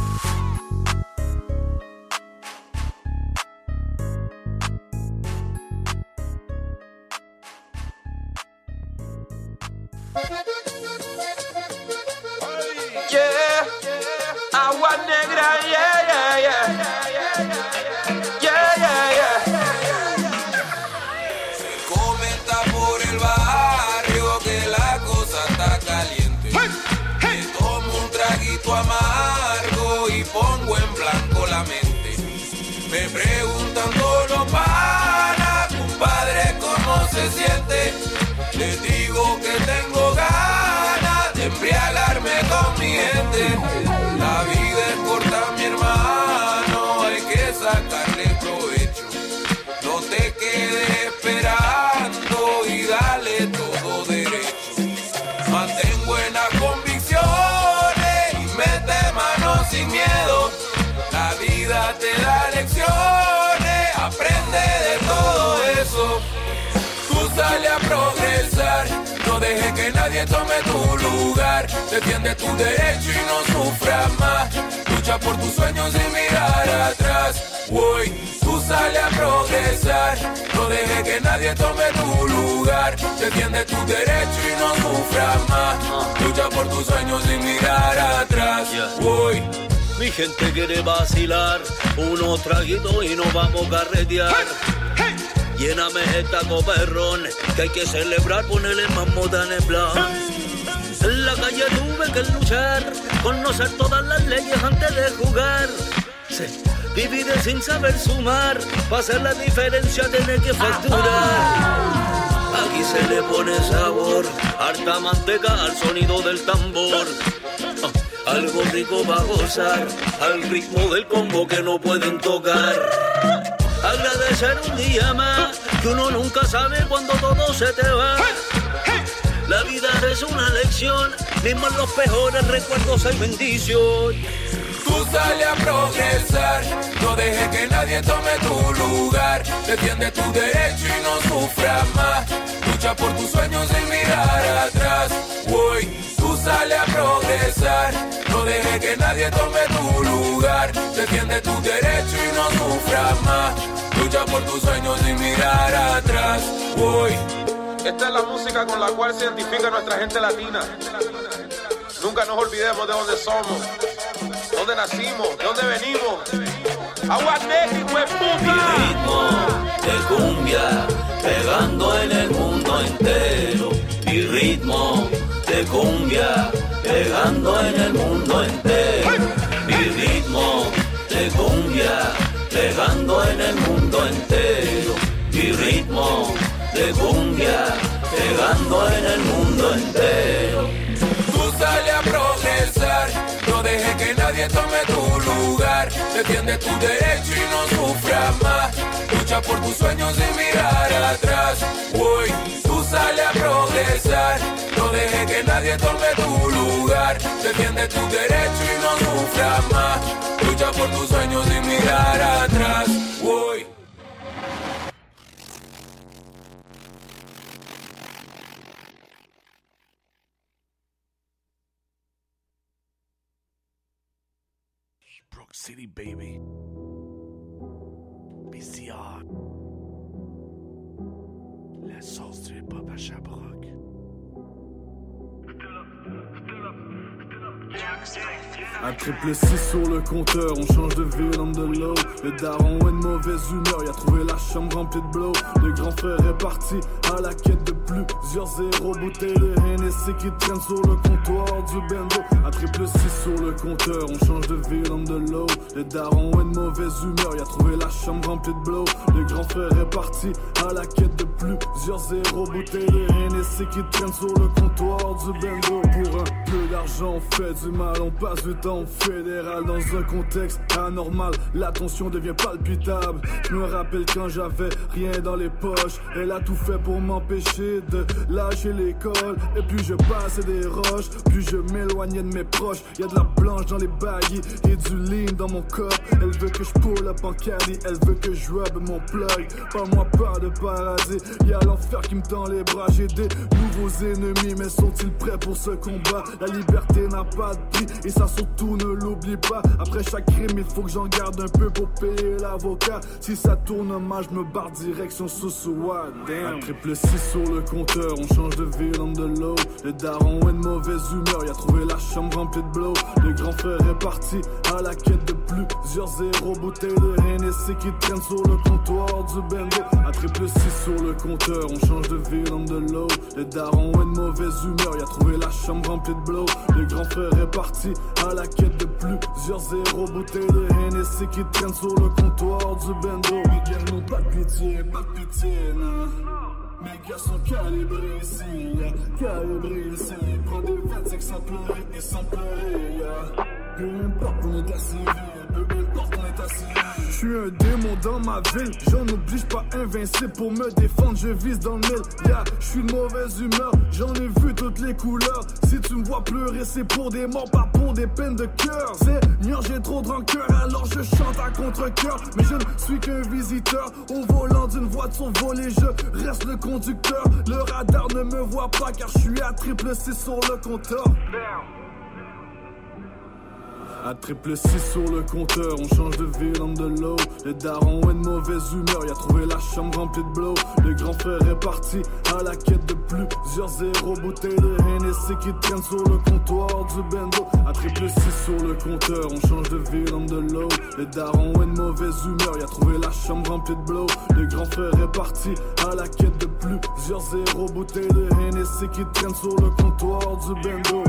Que nadie tome tu lugar. Defiende tu derecho y no sufras más. Lucha por tus sueños sin mirar atrás. Voy, tú sale a progresar, no dejes que nadie tome tu lugar. Defiende tu derecho y no sufras más. Lucha por tus sueños sin mirar atrás. Voy. Mi gente quiere vacilar, unos traguitos y nos vamos a carretear. Lléname esta coperrón, que hay que celebrar, ponerle mamota en plan. En la calle tuve que luchar, conocer todas las leyes antes de jugar. Se divide sin saber sumar, para hacer la diferencia tener que facturar. Aquí se le pone sabor, harta manteca al sonido del tambor. Ah, Algo rico va a gozar, al ritmo del combo que no pueden tocar. Agradecer un día más, que uno nunca sabe cuando todo se te va. La vida es una lección, mismo en los peores recuerdos hay bendición. Tú sale a progresar, no dejes que nadie tome tu lugar. Defiende tu derecho y no sufras más. Lucha por tus sueños sin mirar atrás. Voy, sale a progresar, no dejes que nadie tome tu lugar. Defiende tu derecho y no sufras más. Lucha por tus sueños sin mirar atrás. Voy. Esta es la música con la cual se identifica nuestra gente latina. Nunca nos olvidemos de dónde somos, dónde nacimos, de dónde venimos. De puta. ritmo de cumbia pegando en el mundo entero. De cumbia pegando en el mundo entero. Mi ritmo de cumbia pegando en el mundo entero. Mi ritmo de cumbia pegando en el mundo entero. Tú sale a progresar, no dejes que nadie tome tu lugar. Defiende tu derecho y no sufras más. Lucha por tus sueños sin mirar atrás. Tú sale a progresar, no dejes que nadie tome tu lugar. Defiende tu derecho y no sufras más. Lucha por tus sueños sin mirar atrás. Voy. Brook City, baby. PCR. La sauce du hip-hop à. Un triple 6 sur le compteur, on change de ville on the low. Le daron est de mauvaise humeur, il a trouvé la chambre remplie de blow. Le grand frère est parti à la quête de plusieurs zéros. Bouteilles de Hennessy qui traînent sur le comptoir du bendo. Un triple 6 sur le compteur, on change de ville on the low. Le daron est de mauvaise humeur, il a trouvé la chambre remplie de blow. Le grand frère est parti à la quête de plusieurs zéros. Bouteilles de Hennessy qui traînent sur le comptoir du bendo. Pour un peu d'argent, fait du mal, on passe du temps fédéral dans un contexte anormal. La tension devient palpitable. Je me rappelle quand j'avais rien dans les poches. Elle a tout fait pour m'empêcher de lâcher l'école. Et plus je passais des roches, plus je m'éloignais de mes proches. Y a de la blanche dans les baguilles et du lean dans mon corps. Elle veut que je pull up en elle veut que je rub mon plug. Pas moi pas de paradis, y a l'enfer qui me tend les bras. J'ai des nouveaux ennemis, mais sont-ils prêts pour ce combat? La liberté n'a pas de et ça surtout ne l'oublie pas. Après chaque crime, il faut que j'en garde un peu pour payer l'avocat. Si ça tourne mal, je me barre direction sous Damn. Un triple 6 sur le compteur, on change de ville on the low. Le daron est de mauvaise humeur, il a trouvé la chambre remplie de blow. Le grand frère est parti à la quête de plusieurs zéros. Bouteilles de Hennessy qui traînent sur le comptoir du bendo. Un triple 6 sur le compteur, on change de ville on the low. Le daron est de mauvaise humeur, il a trouvé la chambre remplie de blow. Le grand frère est parti à la quête de plusieurs zéros. Bouteilles de Hennessy qui traînent sur le comptoir du bendo. Gars n'ont pas de pitié, pas de pitié, non. Mes gars sont calibrés ici, yeah. calibrés ici. Prends des 25 sans pleurer et sans pleurer. Yeah. Assis. suis un démon dans ma ville. J'en oblige pas invincible pour me défendre, je vise dans le mille. Je suis de mauvaise humeur, j'en ai vu toutes les couleurs. Si tu me vois pleurer, c'est pour des morts, pas pour des peines de cœur. Seigneur, j'ai trop de rancœur, alors je chante à contre-cœur. Mais je ne suis qu'un visiteur au volant d'une voiture volée. Je reste le conducteur. Le radar ne me voit pas car je suis à triple C sur le compteur. À triple 6 sur le compteur, on change de ville en de l'eau. Le daron est de mauvaise humeur, il a trouvé la chambre remplie de blow. Le grand frère est parti à la quête de plusieurs zéros bouteilles de Hennessy qui traînent sur le comptoir du bendo. À triple 6 sur le compteur, on change de ville en de l'eau. Le daron est de mauvaise humeur, il a trouvé la chambre remplie de blow. Le grand frère est parti à la quête de plusieurs zéros bouteilles de Hennessy qui traînent sur le comptoir du bendo.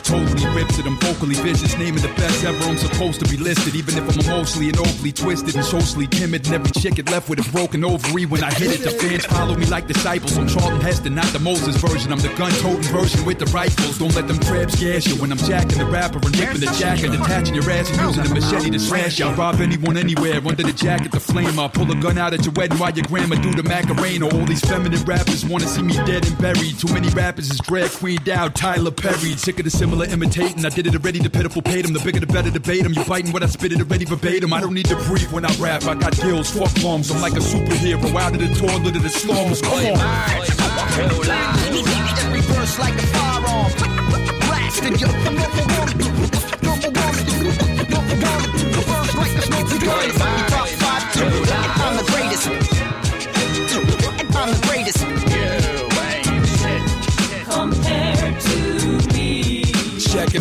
told he rips it. I'm vocally vicious. Name supposed to be listed, even if I'm emotionally and overly twisted and socially timid. And every chick get left with a broken ovary when I hit it. The fans follow me like disciples. I'm Charlton Heston, not the Moses version. I'm the gun-toting version with the rifles. Don't let them crabs gas you when I'm jacking the rapper and ripping the jacket, attaching your ass and using a machete to slash you. I'll rob anyone anywhere under the jacket, the flame. I'll pull a gun out at your wedding while your grandma do the Macarena. All these feminine rappers wanna see me dead and buried. Too many rappers is drag queen down, Tyler Perry. Sick of the similar imitating. I did it already, the pitiful paid him. The bigger the better debate him. You biting what I spit it already verbatim. I don't need to breathe when I rap. I got gills, fuck lungs. I'm like a superhero out of the toilet of the slums. Come on. Every verse like a firearm. Blasting you. Number one. Number one. Number one. The verse like a smoky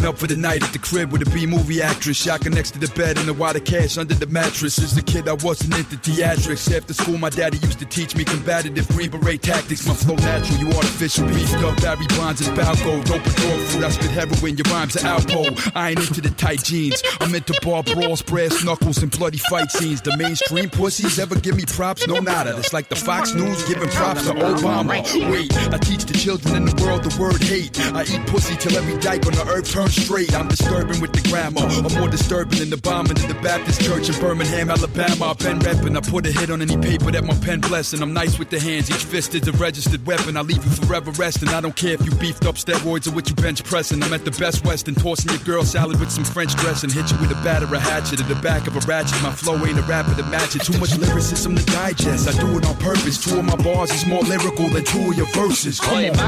up for the night at the crib with a B movie actress. Shotgun next to the bed and the water cash under the mattress. As a kid, I wasn't into theatrics. After school, my daddy used to teach me combative Green Beret tactics. My flow natural, you artificial. Beefed up, Barry Bonds and Balco. Dope and dog food, I spit heroin, your rhymes are Alpo. I ain't into the tight jeans. I'm into bar brawls, brass knuckles, and bloody fight scenes. The mainstream pussies ever give me props? No, nada. It's like the Fox News giving props to Obama. Wait, I teach the children in the world the word hate. I eat pussy till every dyke on the earth turns straight. I'm disturbing with the grammar. I'm more disturbing than the bombing in the Baptist church in Birmingham, Alabama. I've been repping. I put a hit on any paper that my pen blessing. I'm nice with the hands. Each fist is a registered weapon. I leave you forever resting. I don't care if you beefed up steroids or what you bench pressing. I'm at the best Western, tossing your girl salad with some French dressing. Hit you with a batter, a hatchet, at the back of a ratchet. My flow ain't a rapper to match it. Too much lyricism to digest. I do it on purpose. Two of my bars is more lyrical than two of your verses. Come on.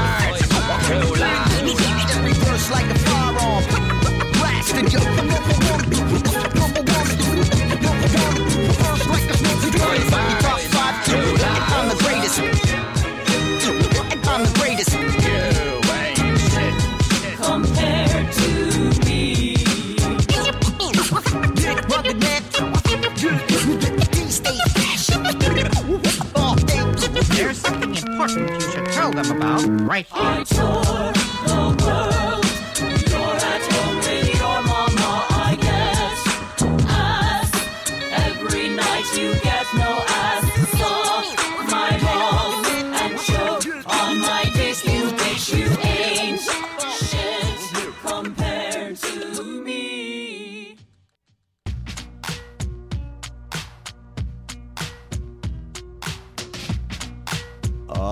Every verse like a firearm. Blasted you. I'm the greatest. I'm the greatest. You ain't shit. Compared to me. Dick rubbing neck. These days fashion. There's something important you should tell them about right here.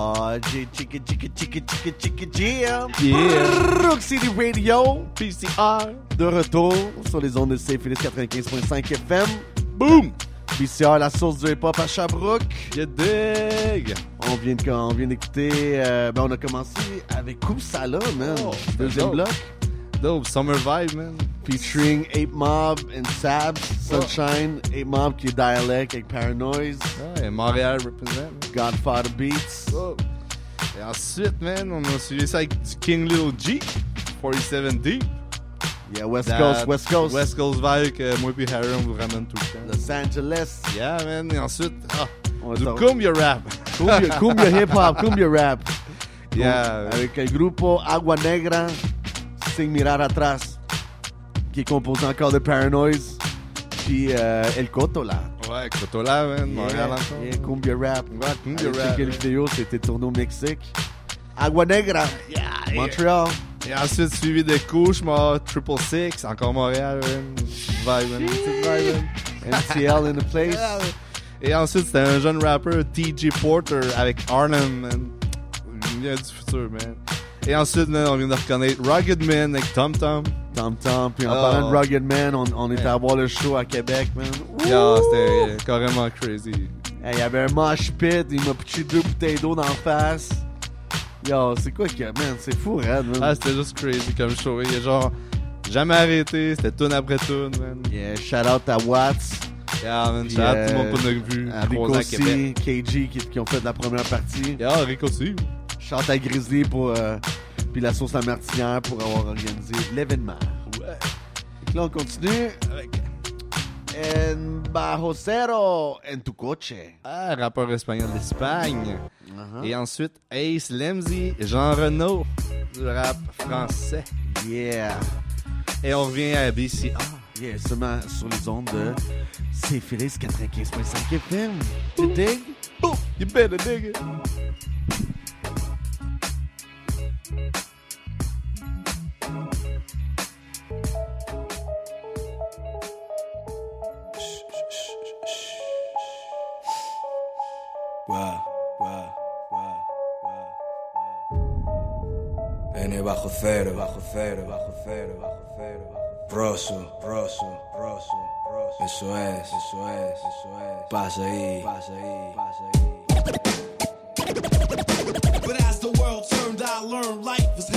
Ah, J chicka chicka chicka chicka chicka jam. Yeah. Rock City Radio, PCR, de retour sur les ondes de CFLS 95.5 FM. Boom! PCR, la source du hip-hop à Sherbrooke. You dig? On vient de- on vient d'écouter, euh, ben on a commencé avec Kousala, man. Oh, Deuxième bloc. Dope, summer vibe, man. Featuring Ape Mob and Sabs, Sunshine, Ape Mob qui est dialect avec Paranoise. Ouais, Montréal represent. Godfather Beats. Et ensuite, man, on a suivi ça avec du King Lil G, 47D. Yeah, West That Coast, West Coast. West Coast vibe que moi et Harry on vous ramène tout le temps. Los Angeles. Yeah, man. Et ensuite, ah, On du cumbia rap. Cumbia, cumbia hip hop, cumbia rap. Yeah. Avec le grupo Agua Negra, Sin Mirar Atrás, qui est composé encore de Paranoise, puis euh, El Coto là. Ouais, Cotola, man. Montréal encore. Yeah, cumbia rap. Ouais, cumbia Allez rap. checker vidéos, c'était tourné au Mexique. Agua Negra, yeah. Montréal. Et ensuite, suivi de Couche, moi, Triple Six, encore Montréal, man. Vibe, man. In the place. Et ensuite, c'était un jeune rappeur, TJ Porter, avec Arnhem, man. Il vient du futur, man. Et ensuite, man, on vient de reconnaître Rugged Man avec Tom Tom. Tom Tom. Puis en Oh. parlant de Rugged Man, on, on était à voir le show à Québec, man. Yeah, c'était carrément crazy. Hey, Il y avait un mosh pit, il m'a pitché deux bouteilles d'eau d'en face. Yo, c'est quoi qu'il y a, man? C'est fou, Red, man. Ah, c'était juste crazy comme show. Il a genre jamais arrêté, c'était tune après tune, man. Yeah, shout out à Watts. Yeah, man, shout out tout le euh, monde qu'on a vu, à Rico aussi. KG qui, qui ont fait la première partie. Yeah, Rico aussi. Out à Grizzly pour, euh, puis la sauce à martinière pour avoir organisé l'événement. Ouais. Là, on continue avec En Bajocero en tu coche. Ah, rappeur espagnol d'Espagne. Uh-huh. Et ensuite, Ace Lemzy, Jean Renault, du rap français. Yeah. Et on revient à BCA. Yeah, seulement sur les ondes de Syphilis 95.5 FM. Tu dig? Oh, you better dig it. Bajo cero, bajo cero, bajo cero, bajo cero, bajo rosso, rosso, rosso. Eso es, eso es, eso es. Pasa ahí, pasa ahí, pasa ahí. But as the world turned, I learned life was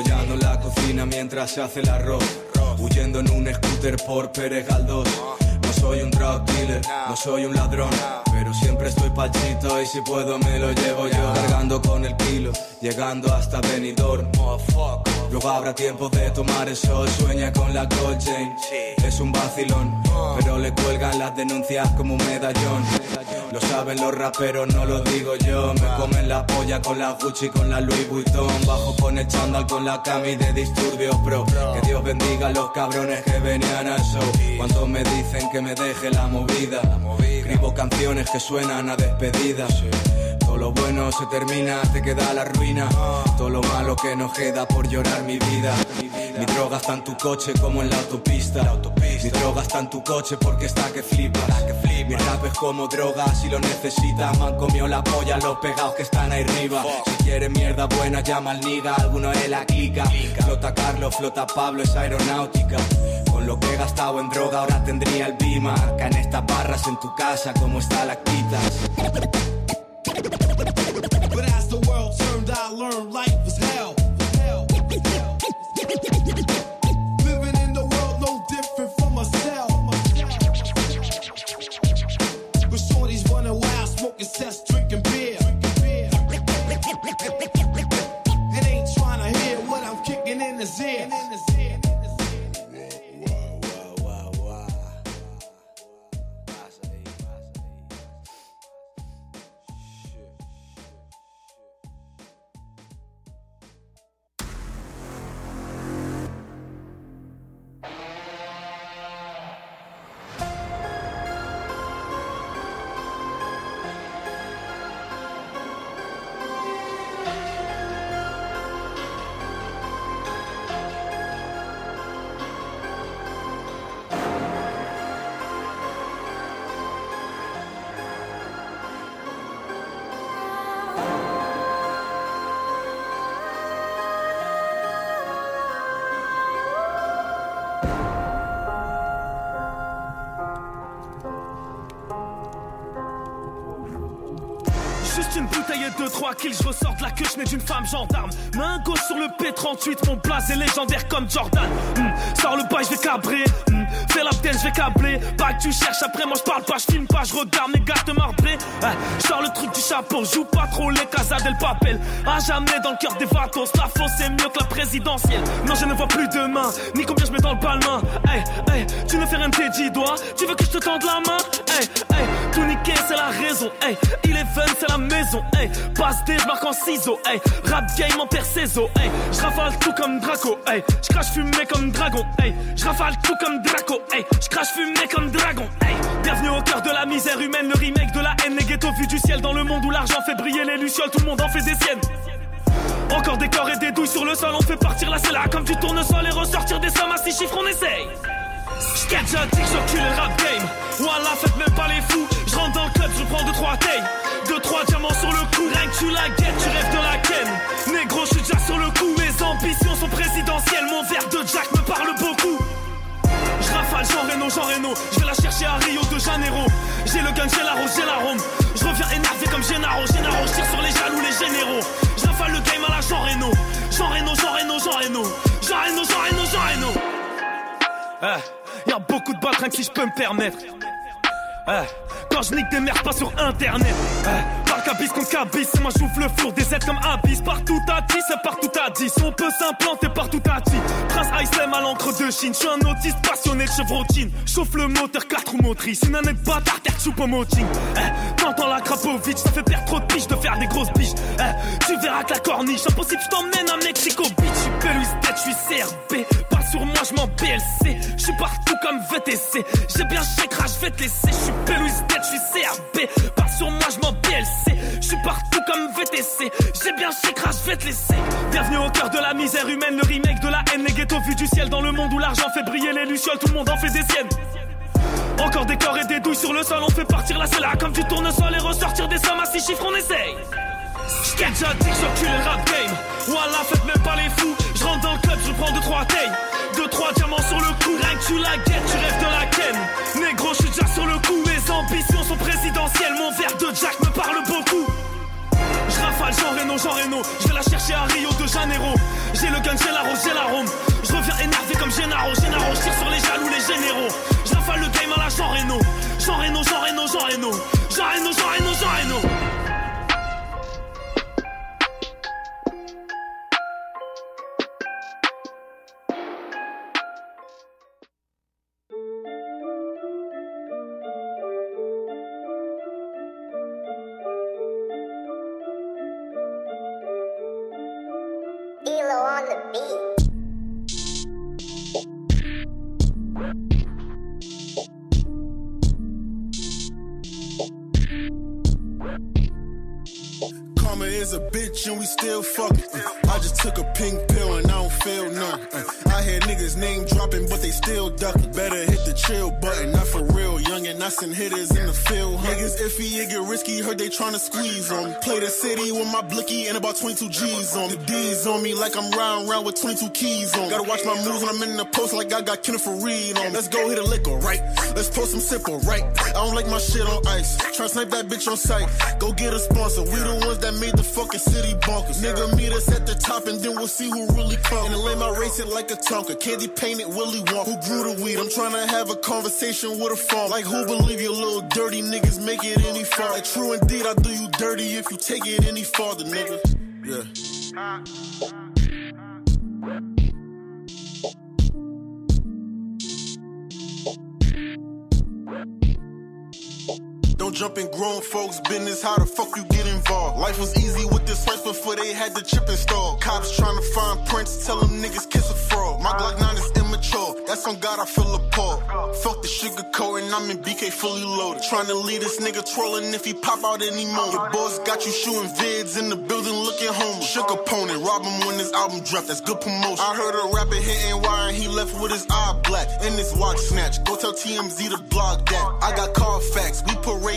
ear. Estoy follando cocina mientras se hace el arroz. Huyendo en un scooter por Pérez Galdós. No soy un drug dealer, no soy un ladrón. Pero siempre estoy pachito y si puedo me lo llevo yo. Cargando con el kilo, llegando hasta Benidorm. Luego habrá tiempo de tomar el sol. Sueña con la gold chain. Es un vacilón, pero le cuelgan las denuncias como un medallón. Lo saben los raperos, no lo digo yo. Me comen la polla con la Gucci, con la Louis Vuitton. Bajo con el chándal, con la cami de disturbios, bro. Que Dios bendiga a los cabrones que venían al show. Cuando me dicen que me deje la movida. Escribo canciones que suenan a despedida. Todo lo bueno se termina, te queda la ruina. Todo lo malo que nos queda por llorar mi vida. Mi droga está en tu coche como en la autopista. Mi droga está en tu coche porque está que flipa. Mi rap es como droga si lo necesitas. Me han comido la polla los pegados que están ahí arriba. Si quieres mierda buena, llama al niga. Alguno es la clica. Flota Carlos, flota Pablo, es aeronáutica. Lo que he gastado en droga ahora tendría el bima. Acá en estas barras en tu casa, como está la quitas. But as the world turned, I learned life was hell. Living in the world no different from cell. But shorties running wild, smoking cess, drinking beer. And ain't trying to hear what I'm kicking in his ear. Et deux, trois kills, je ressors de la queue, je d'une femme gendarme. Main gauche sur le P38, mon blaze est légendaire comme Jordan. Hmm, Sors le bail, je vais cabrer. Hmm, Fais la je vais câbler. Que tu cherches, après moi je parle pas, je filme pas, je regarde mes gars te. Ouais, je sors le truc du chapeau, joue pas trop les casas del papel. À jamais dans le cœur des vatos, la fausse c'est mieux que la présidentielle. Non, je ne vois plus demain, ni combien je mets dans le palmin. Hey, hey, tu ne fais rien de tes dix doigts, tu veux que je te tende la main? Hey, tout c'est la raison. Hey, il est fun, c'est la maison. Hey, passe des, marque en ciseaux. Hey, rap game en percéso. Hey, je rafale tout comme Draco. Hey, je crache fumée comme dragon. Hey, je tout comme Draco. Hey, je crache fumée comme dragon. Hey, bienvenue au cœur de la misère humaine, le remake de la haine, les ghettos vus du ciel dans le monde où l'argent fait briller les lucioles, tout le monde en fait des siennes. Encore des corps et des douilles sur le sol, on fait partir la là comme du tournesol et ressortir des sommes à six chiffres, on essaye. J't'ai déjà dit que j'encule le rap game. Voilà, faites même pas les fous. Je rentre dans le club, je prends 2 trois tailles. 2 trois diamants sur le cou. Rien que tu la guettes, tu rêves de la ken. Négro, je suis déjà sur le coup. Mes ambitions sont présidentielles. Mon verre de Jack me parle beaucoup. Je rafale Jean Reno, Jean Reno. Je vais la chercher à Rio de Janeiro. J'ai le gun, j'ai la rose, j'ai l'arôme. Je reviens énervé comme Gennaro. Gennaro, je tire sur les jaloux, les généraux. Je rafale le game à la Jean Reno. Jean Reno, Jean Reno, Jean Reno. Jean Reno, Jean Reno, Jean Reno. Eh, y a beaucoup de que si je peux me permettre. Eh, quand je nique des merdes, pas sur internet. Eh, par cabis contre cabis, c'est moi j'ouvre le four, des aides comme Abyss. Partout à 10, c'est partout à 10. On peut s'implanter partout à 10. Prince Islem à l'encre de Chine. Je suis un autiste passionné de chevrotine. Chauffe le moteur, 4 roues motrices. Une année de bâtard, terre soupe au moting. Eh, t'entends la Krapovic, ça fait perdre trop de piches de faire des grosses biches. Tu verras que la corniche, impossible, je t'emmène à Mexico Beach. Je suis tête, je suis CRB. Pas sur moi, je m'en PLC. Je suis partout comme VTC. J'ai bien chécra, je vais te laisser. Péluis tête, je suis CRB. Pas sur moi, je m'en PLC. Je suis partout comme VTC. J'ai bien chécra, je vais te laisser. Bienvenue au cœur de la misère humaine, le remake de la haine, les ghettos vus du ciel dans le monde où l'argent fait briller les lucioles, tout le monde en fait des siennes. Encore des corps et des douilles sur le sol, on fait partir la là comme du tournesol et ressortir des sommes à six chiffres, on essaye. J't'ai déjà dit que j'encule le rap game. Voilà, faites même pas les fous. Je rentre dans le club, je prends 2 trois tailles. 2 trois diamants sur le cou. Rien que tu la guettes, tu rêves de la ken. Négro, je suis déjà sur le coup. Mes ambitions sont présidentielles. Mon verre de Jack me parle beaucoup. Je rafale, Jean Reno, Jean Reno. Je vais la chercher à Rio de Janeiro. J'ai le gun, j'ai la rose, j'ai l'arôme. Je reviens énervé comme Gennaro, Gennaro. Je sur les jaloux, les généraux. Je rafale le game à la Jean Reno. Jean Reno, Jean Reno, Jean Reno. Jean Reno, Jean Reno, Jean Reno. On the beat. Karma is a bitch and we still fucking. Uh, I just took a pink pill and I don't feel none. Uh, I hear niggas name dropping, but they still ducking. Better hit the chill button, not for real. Young and I send hitters in the field. Huh? Niggas iffy, it get risky. Heard they tryna squeeze on me. Play the city with my blicky and about 22 G's on me. D's on me like I'm riding around with 22 keys on. me. Gotta watch my moves when I'm in the post like I got Kenneth Reed on. me. Let's go hit a liquor, right? Let's pour some sipper, right? I don't like my shit on ice. Try snipe that bitch on sight. Go get a sponsor. We the ones that made the fucking city bonkers. Nigga, meet us at the top and then we'll see who really come. And then lay my race it like a Tonka. Candy painted Willy Wonka. Who grew the weed? I'm trying to have a conversation with a phone. Like who believe you little dirty niggas make it any far? Like true indeed, I do you dirty if you take it any farther, nigga. Yeah. Don't jump in grown folks' business. How the fuck you get involved? Life was easy with this life before they had the chip installed. Cops trying to find prints, tell them niggas kiss a fraud. My Glock 9 is immature. That's on God, I feel appalled. Fuck the sugar coating, I'm in BK fully loaded. Trying to lead this nigga trolling if he pop out any. Your boss got you shooting vids in the building looking homeless. Shook opponent, rob him when his album dropped. That's good promotion. I heard a rapper hitting wire and he left with his eye black. And his watch snatch. Go tell TMZ to blog that. I got car facts. We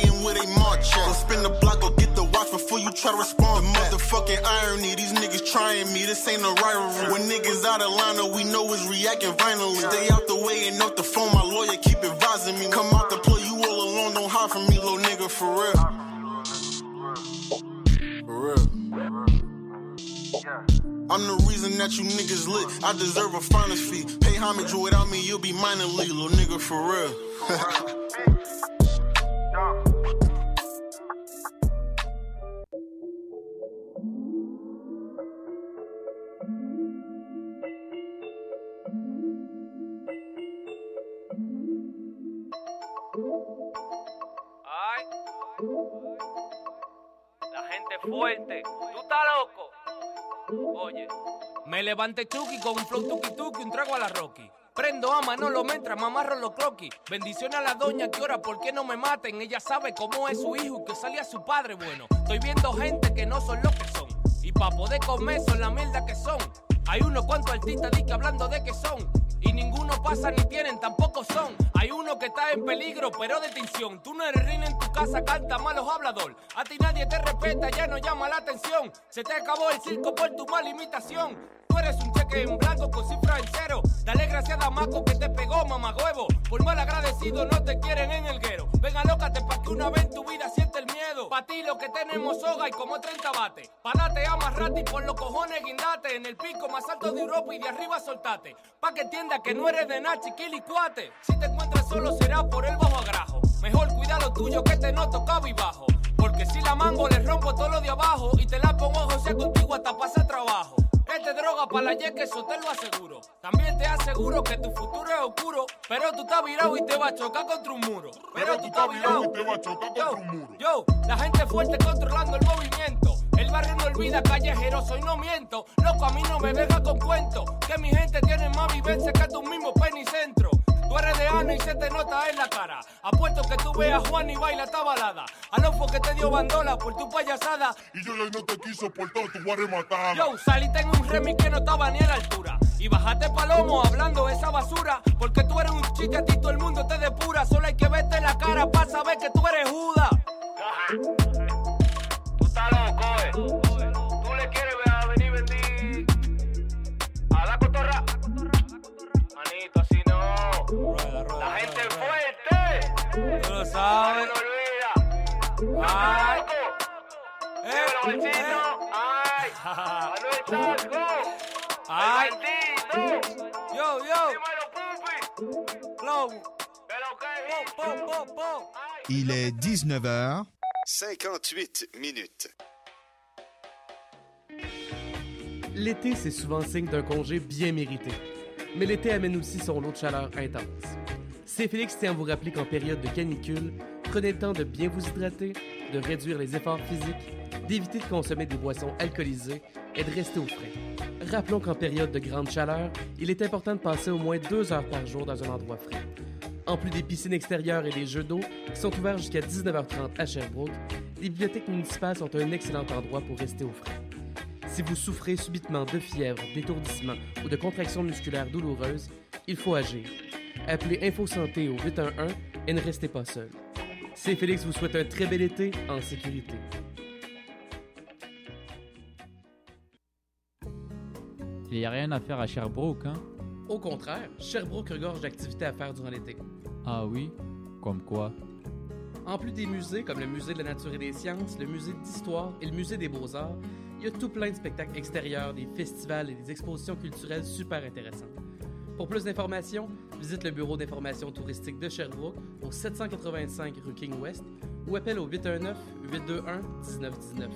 parading with a march at. Go spin the block, go get the watch before you try to respond. The motherfucking irony. These niggas trying me. This ain't a rivalry. When niggas out of line, we know is reacting violently. Stay out the way and off the phone. My lawyer keep advising me. Come out the play, you all alone. Don't hide from me, little nigga, for real. For real. I'm the reason that you niggas lit. I deserve a finder's fee. Pay homage without me, you'll be minor league, little nigga, for real. Fuerte. ¿Tú estás loco? Oye. Me levanté chuki con un flow tuki tuki, un trago a la Rocky. Prendo a Manolo mientras mamarro los croquis. Bendiciones a la doña que ora, ¿por qué no me maten? Ella sabe cómo es su hijo y que salía su padre bueno. Estoy viendo gente que no son lo que son. Y pa' poder comer son la mierda que son. Hay unos cuantos artistas que hablando de que son. Y ninguno pasa ni tienen, tampoco son. Hay uno que está en peligro, pero de extinción. Tú no eres reina en tu casa, canta malos hablador. A ti nadie te respeta, ya no llama la atención. Se te acabó el circo por tu mala imitación. Eres un cheque en blanco con cifra en cero. Dale gracias a Damaco que te pegó, mamagüevo. Por mal agradecido no te quieren en el guero. Venga, lócate pa' que una vez en tu vida siente el miedo. Pa' ti lo que tenemos soga y como 30 bates. Parate, amarrate y por los cojones guindate. En el pico más alto de Europa y de arriba soltate. Pa' que entiendas que no eres de nada, chiquili cuate. Si te encuentras solo será por el bajo agrajo. Mejor cuida lo tuyo que te noto y bajo. Porque si la mango le rompo todo lo de abajo y te la pongo José contigo hasta pasa trabajo. Este droga para la que eso te lo aseguro. También te aseguro que tu futuro es oscuro. Pero tú estás virado y te vas a chocar contra un muro. Pero tú estás virado y te vas a chocar contra un muro. Yo, la gente fuerte controlando el movimiento. El barrio no olvida callejeros, y no miento. Loco, a mí no me venga con cuento. Que mi gente tiene más vivencia que tu mismo penicentro. Tú eres de Ana y se te nota en la cara. Apuesto que tú veas a Juan y baila esta balada. Alonso que te dio bandola por tu payasada. Y yo no te quiso por todo, tu voy a rematar. Yo, saliste en un remix que no estaba ni a la altura. Y bajaste palomo hablando esa basura. Porque tú eres un chique, a ti todo el mundo te depura. Solo hay que verte la cara para saber que tú eres Judas. Il est 19h 58 minutes. L'été, c'est souvent signe d'un congé bien mérité. Mais l'été amène aussi son lot de chaleur intense. C'est Félix tient à vous rappeler qu'en période de canicule, prenez le temps de bien vous hydrater, de réduire les efforts physiques, d'éviter de consommer des boissons alcoolisées et de rester au frais. Rappelons qu'en période de grande chaleur, il est important de passer au moins deux heures par jour dans un endroit frais. En plus des piscines extérieures et des jeux d'eau qui sont ouverts jusqu'à 19h30 à Sherbrooke, les bibliothèques municipales sont un excellent endroit pour rester au frais. Si vous souffrez subitement de fièvre, d'étourdissement ou de contractions musculaires douloureuses, il faut agir. Appelez Info Santé au 811 et ne restez pas seul. C'est Félix vous souhaite un très bel été en sécurité. Il n'y a rien à faire à Sherbrooke, hein? Au contraire, Sherbrooke regorge d'activités à faire durant l'été. Ah oui? Comme quoi? En plus des musées comme le Musée de la Nature et des Sciences, le Musée d'Histoire et le Musée des Beaux-Arts, il y a tout plein de spectacles extérieurs, des festivals et des expositions culturelles super intéressantes. Pour plus d'informations, visite le bureau d'information touristique de Sherbrooke au 785 rue King West ou appelle au 819 821 1919.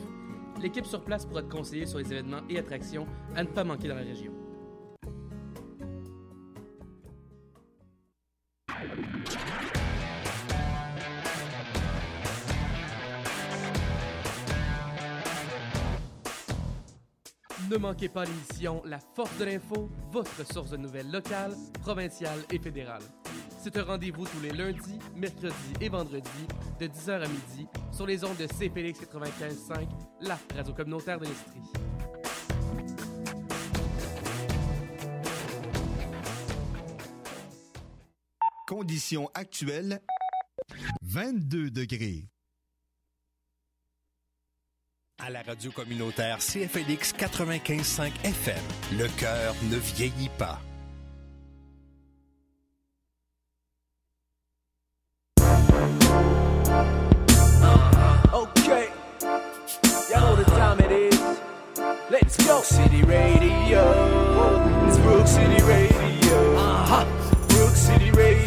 L'équipe sur place pourra te conseiller sur les événements et attractions à ne pas manquer dans la région. Ne manquez pas l'émission La Force de l'info, votre source de nouvelles locales, provinciales et fédérales. C'est un rendez-vous tous les lundis, mercredis et vendredis de 10h à midi sur les ondes de CFLX 95.5, la radio communautaire de l'Estrie. Conditions actuelles 22 degrés. À la radio communautaire CFLX 95.5 FM, le cœur ne vieillit pas. Okay, y'all know the time it is. Let's go. City Radio. It's Brook City Radio. Uh huh. Brook City Radio.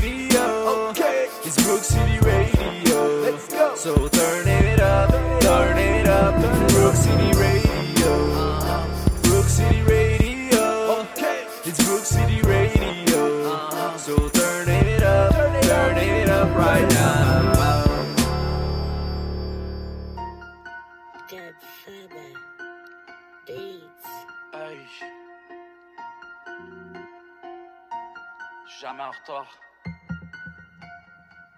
Jamais en retard.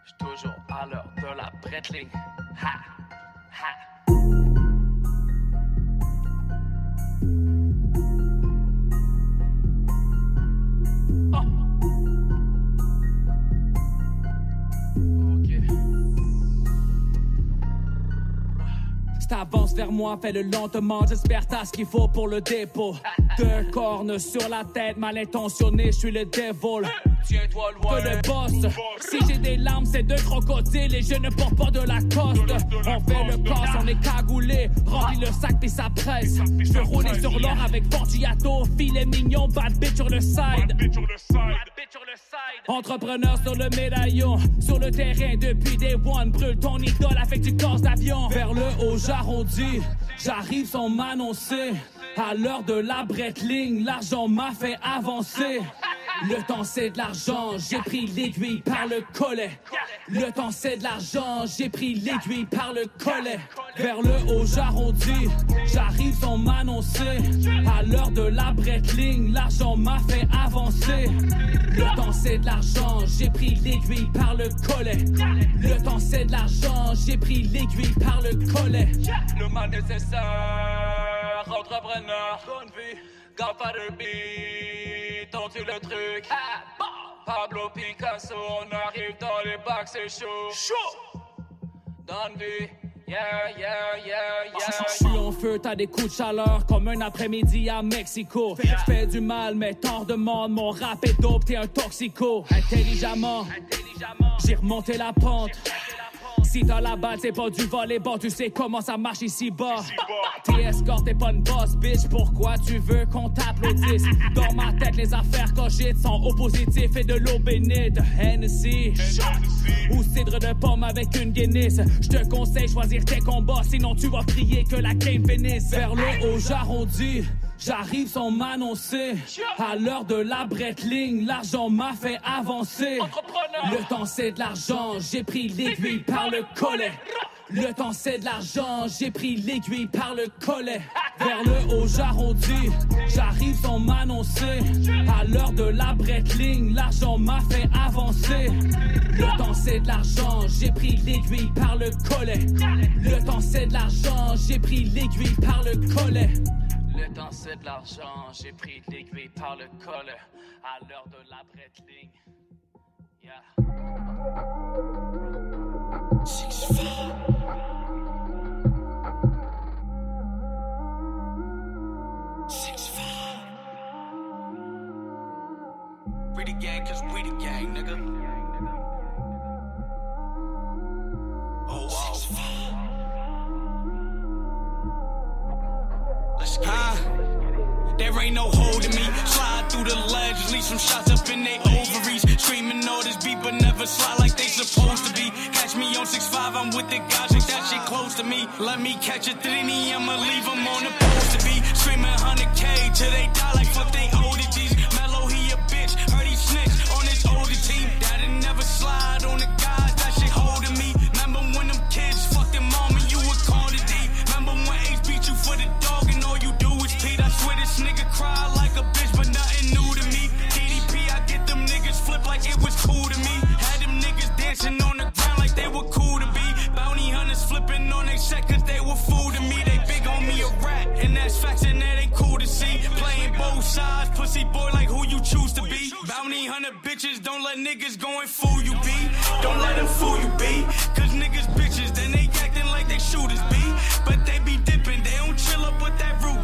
J'suis toujours à l'heure de la Bretling. Ha! Ha! T'avances vers moi, fais-le lentement, j'espère t'as ce qu'il faut pour le dépôt. Deux cornes sur la tête, mal intentionné, je suis le devil. Tiens-toi loin. Que le boss. Si j'ai des larmes, c'est de crocodile et je ne porte pas de la coste. On fait le casse, on est cagoulé, remplit le sac puis ça presse. Je veux rouler sur l'or avec Forgiato, filet mignon, bad bitch sur le side. Entrepreneur sur le médaillon, sur le terrain depuis des one, brûle ton idole avec du gaz d'avion. Vers le haut, j'arrondis, j'arrive sans m'annoncer. À l'heure de la bretling, l'argent m'a fait avancer. Le temps c'est de l'argent, j'ai pris l'aiguille par le collet. Le temps c'est de l'argent, j'ai pris l'aiguille par le collet. Vers le haut j'arrondis, j'arrive sans m'annoncer. À l'heure de la bretling, l'argent m'a fait avancer. Le temps c'est de l'argent, j'ai pris l'aiguille par le collet. Le temps c'est de l'argent, j'ai pris l'aiguille par le collet. Le mal nécessaire, entrepreneur, Godfather beat, on tire le truc. Pablo Picasso, on arrive dans les bacs, c'est chaud. Chaud! Dans le yeah, yeah, yeah, yeah. Je suis en feu, t'as des coups de chaleur comme un après-midi à Mexico. Je fais du mal, mais t'en demandes. Mon rap est dope, t'es un toxico. Intelligemment, j'ai remonté la pente. Si t'as la balle, c'est pas du volleyball, tu sais comment ça marche ici bas. T'es escorte, t'es pas une boss, bitch. Pourquoi tu veux qu'on t'applaudisse? Dans ma tête, les affaires cogites sont au positif et de l'eau bénite. de Hennessy. Ou cidre de pomme avec une Guinness. Je te conseille choisir tes combats, sinon tu vas prier que la game finisse. Vers le haut, j'arrondis. J'arrive sans m'annoncer. À l'heure de la Breitling, l'argent m'a fait avancer. Le temps c'est de l'argent, j'ai pris l'aiguille par le collet. Le temps c'est de l'argent, j'ai pris l'aiguille par le collet. Vers le haut, j'arrondis. J'arrive sans m'annoncer. À l'heure de la Breitling, l'argent m'a fait avancer. Le temps c'est de l'argent, j'ai pris l'aiguille par le collet. Le temps c'est de l'argent, j'ai pris l'aiguille par le collet. Le temps c'est de l'argent, j'ai pris l'aiguille par le collet. À l'heure de la Breitling. Yeah. We the gang, cause we the gang, nigga. Oh, wow. Let's get it. There ain't no holding me. Slide through the ledge, leave some shots up in they ovaries. Screaming this beat, but never slide like they supposed to be. Catch me on 6'5, I'm with the guys, like that shit close to me. Let me catch a thinny, I'ma leave them on the post to be. Screaming 100K till they die like fuck they ODGs. Mellow, he a bitch, heard he snitch on his older team. Daddy never slide on the this nigga cry like a bitch, but nothing new to me. DDP, I get them niggas flip like it was cool to me. Had them niggas dancing on the ground like they were cool to be. Bounty hunters flipping on they set cause they were fool to me. They big on me a rat, and that's facts and that ain't cool to see. Playing both sides, pussy boy like who you choose to be. Bounty hunter bitches, don't let niggas go and fool you be. Don't let them fool you be. Cause niggas bitches, then they acting like they shooters be. But they be dipping, they don't chill up with that Ruger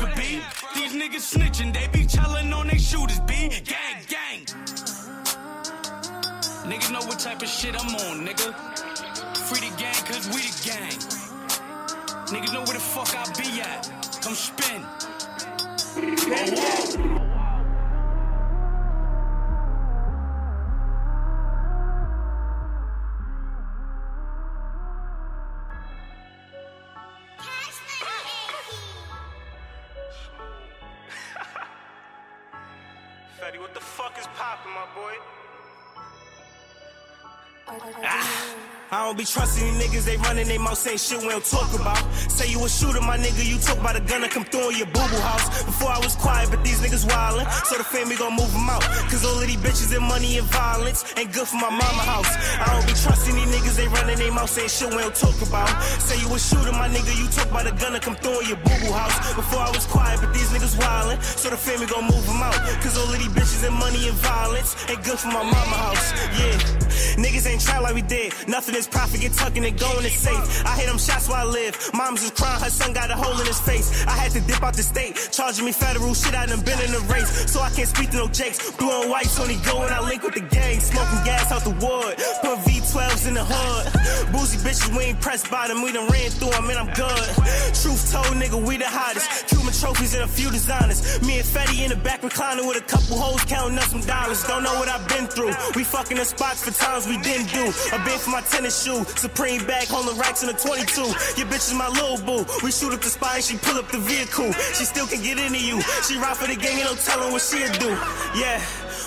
These niggas snitching, they be chillin' on they shooters be. Gang, gang. Niggas know what type of shit I'm on, nigga. Free the gang, cause we the gang. Niggas know where the fuck I be at. Come spin. Fetty, 아. I don't be trusting these niggas, they running they mouth saying shit we don't talk about. Say you a shooter, my nigga, you talk about a gun and come through in your boo boo house. Before I was quiet, but these niggas wildin', so the family gon' move them out. Cause all of these bitches and money and violence ain't good for my mama house. I don't be trusting these niggas, they running they mouth saying shit we don't talk about. Say you a shooter, my nigga, you talk about a gun and come through in your boo boo house. Before I was quiet, but these niggas wildin', so the family gon' move them out. Cause all of these bitches and money and violence ain't good for my mama house. Yeah, niggas ain't try like we did. Nothing is profit, get tucking and going is safe. I hit them shots while I live. Mom's was crying, her son got a hole in his face. I had to dip out the state, charging me federal shit. I done been in the race, so I can't speak to no jakes. Blue and white, Tony go and I link with the gang. Smoking gas out the wood, put V12s in the hood. Boozy bitches, we ain't pressed by them, we done ran through them and I'm good. Truth told, nigga, we the hottest. Cuban trophies and a few designers. Me and Fetty in the back recliner with a couple hoes counting up some dollars. Don't know what I've been through. We fucking the spots for times we didn't do. A bid for my tennis shoe, Supreme bag, holding racks in a 22. Your bitch is my little boo. We shoot up the spot and she pull up the vehicle. She still can get into you. She ride for the gang and no telling what she'll do. Yeah.